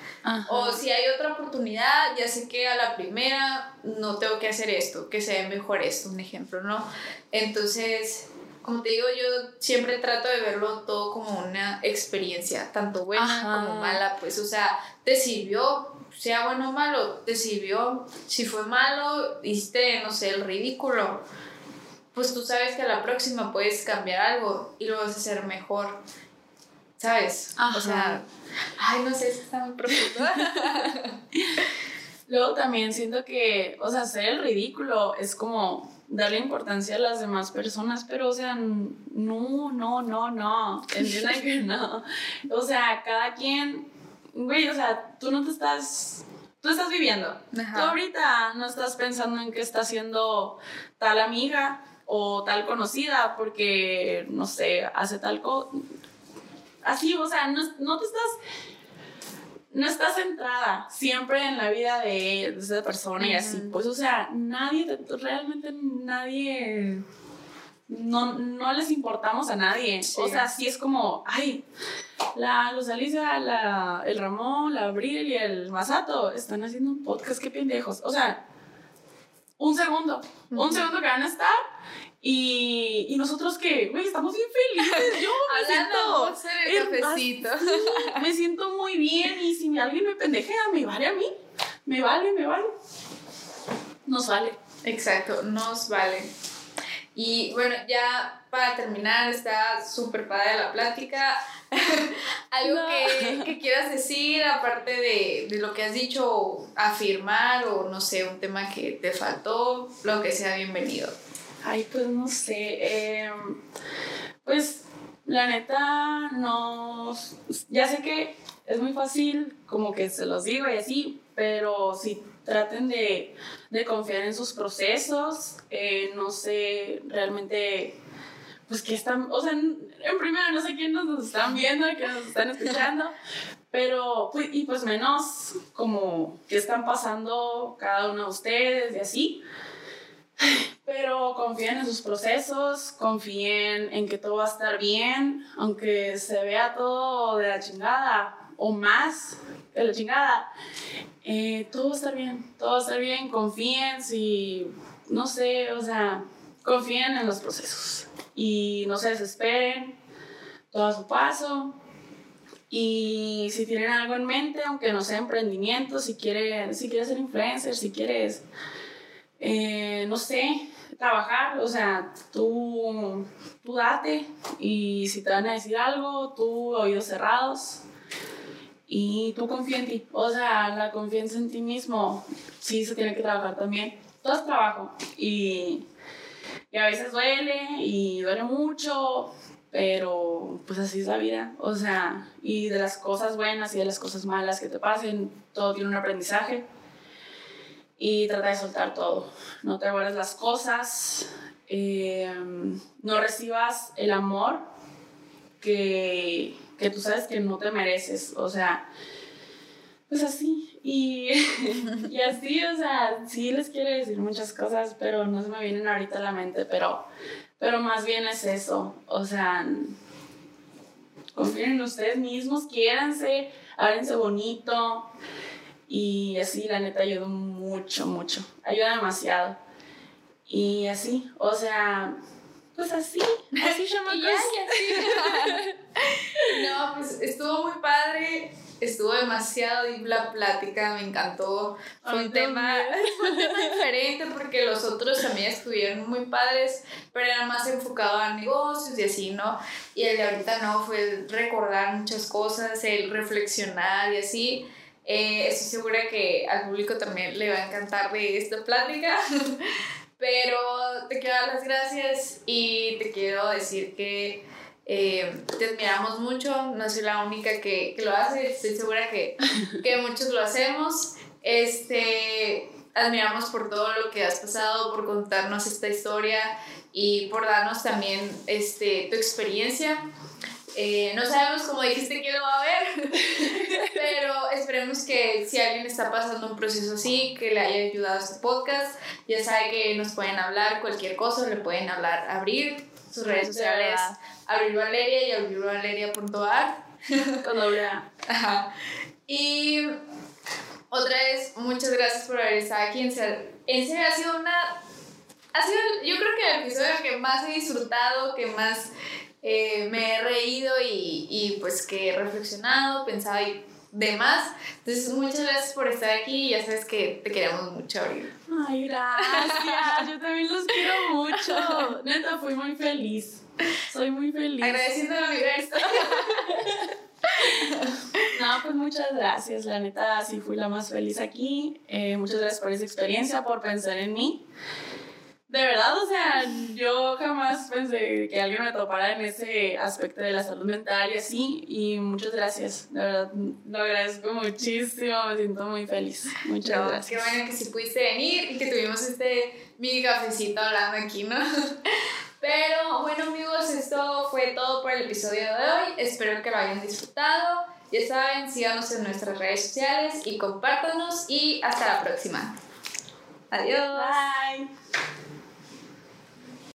O si hay otra oportunidad, ya sé que a la primera no tengo que hacer esto, que se ve mejor esto, un ejemplo, ¿no? Entonces, como te digo, yo siempre trato de verlo todo como una experiencia, tanto buena como mala, pues, o sea, te sirvió, sea bueno o malo, te sirvió, si fue malo, hiciste, no sé, el ridículo, pues tú sabes que a la próxima puedes cambiar algo y lo vas a hacer mejor. ¿Sabes? O sea, ay, no sé, está muy profundo. <laughs> Luego también siento que, o sea, hacer el ridículo es como darle importancia a las demás personas, pero, o sea, no, no, no, no, entienden que no. O sea, cada quien, güey, o sea, tú no te estás, tú estás viviendo. Tú ahorita no estás pensando en qué está haciendo tal amiga o tal conocida porque, no sé, hace tal cosa así, o sea, no, no te estás no estás centrada siempre en la vida de, esa persona y así. Pues, o sea, nadie, realmente nadie, no, no les importamos a nadie. O sea, sí es como, ay, la Luz Alicia, la, el Ramón, la Abril y el Masato están haciendo un podcast, qué pendejos. O sea, un segundo, un segundo que van a estar y, y nosotros que, güey, estamos bien felices. Yo <laughs> me siento. el cafecito. me siento muy bien y si alguien me pendejea, me vale a mí. Me vale, me vale. Nos vale. Exacto, nos vale. Y bueno, ya para terminar, está súper padre la plática. <laughs> Algo que, que, quieras decir, aparte de, de, lo que has dicho, afirmar o no sé, un tema que te faltó, lo que sea, bienvenido. Ay, pues no sé. Em, pues la neta, no. Ya sé que es muy fácil, como que se los digo y así, pero si traten de, de confiar en sus procesos, eh, no sé realmente, pues que están, o sea, en, primera no sé quién nos están viendo, que nos están escuchando, <laughs> pero, pues, y pues menos como qué están pasando cada uno de ustedes y así. Pero confíen en sus procesos, confíen en que todo va a estar bien, aunque se vea todo de la chingada o más de la chingada. Eh, todo va a estar bien, todo va a estar bien, confíen, si, no sé, o sea, confíen en los procesos y no se desesperen, todo a su paso. Y si tienen algo en mente, aunque no sea emprendimiento, si quieres, si quieres ser influencer, si quieres, eh, no sé, trabajar, o sea, tú, tú date y si te van a decir algo, tú oídos cerrados, y tú confía en ti. O sea, la confianza en ti mismo sí se tiene que trabajar también. Todo es trabajo y, y a veces duele y duele mucho, pero pues así es la vida. O sea, y de las cosas buenas y de las cosas malas que te pasen, todo tiene un aprendizaje. Y trata de soltar todo. No te guardes las cosas. Eh, no recibas el amor que que tú sabes que no te mereces, o sea, pues así. Y, <laughs> y así, o sea, sí les quiero decir muchas cosas, pero no se me vienen ahorita a la mente, pero, pero más bien es eso, o sea, confíen en ustedes mismos, quiéranse, háblense bonito. Y así, la neta, ayuda mucho, mucho. Ayuda demasiado. Y así, o sea, pues así, así <laughs> chamacos. <laughs> no, pues estuvo muy padre, estuvo demasiado y la plática me encantó. Fue un, tema, <laughs> fue un tema diferente porque los otros también estuvieron muy padres, pero era más enfocado a negocios y así, ¿no? Y el de ahorita no, fue recordar muchas cosas, el reflexionar y así. Eh, estoy segura que al público también le va a encantar de esta plática. <laughs> Pero te quiero dar las gracias y te quiero decir que eh, te admiramos mucho. No soy la única que, que lo hace, estoy segura que, <laughs> que muchos lo hacemos. Este, admiramos por todo lo que has pasado, por contarnos esta historia y por darnos también este, tu experiencia. Eh, no sabemos cómo dijiste que lo va a ver, <laughs> pero esperemos que si alguien está pasando un proceso así, que le haya ayudado a este podcast, ya sabe que nos pueden hablar cualquier cosa, le pueden hablar, abrir sus redes sociales, abrir Valeria y abrirvaleria.ar. Con doble A. <laughs> Ajá. Y otra vez, muchas gracias por haber estado aquí. En serio, ha sido una. Ha sido, yo creo que el episodio que más he disfrutado, que más eh, me he reído y, y, pues que he reflexionado, pensado y demás. Entonces, muchas gracias por estar aquí. Ya sabes que te queremos mucho, Abril. Ay, gracias. Yo también los quiero mucho. Neta, fui muy feliz. Soy muy feliz. Agradeciendo al universo. <laughs> No, pues muchas gracias. La neta, sí fui la más feliz aquí. Eh, muchas gracias por esa experiencia, por pensar en mí de verdad, o sea, yo jamás pensé que alguien me topara en ese aspecto de la salud mental y así. Y muchas gracias, de verdad, lo agradezco muchísimo, me siento muy feliz. Muchas gracias. Qué bueno que sí pudiste venir y que tuvimos este mini cafecito hablando aquí, ¿no? <laughs> Pero bueno, amigos, esto fue todo por el episodio de hoy. Espero que lo hayan disfrutado. Ya saben, síganos en nuestras redes sociales y compártanos. Y hasta la próxima. Adiós. Bye.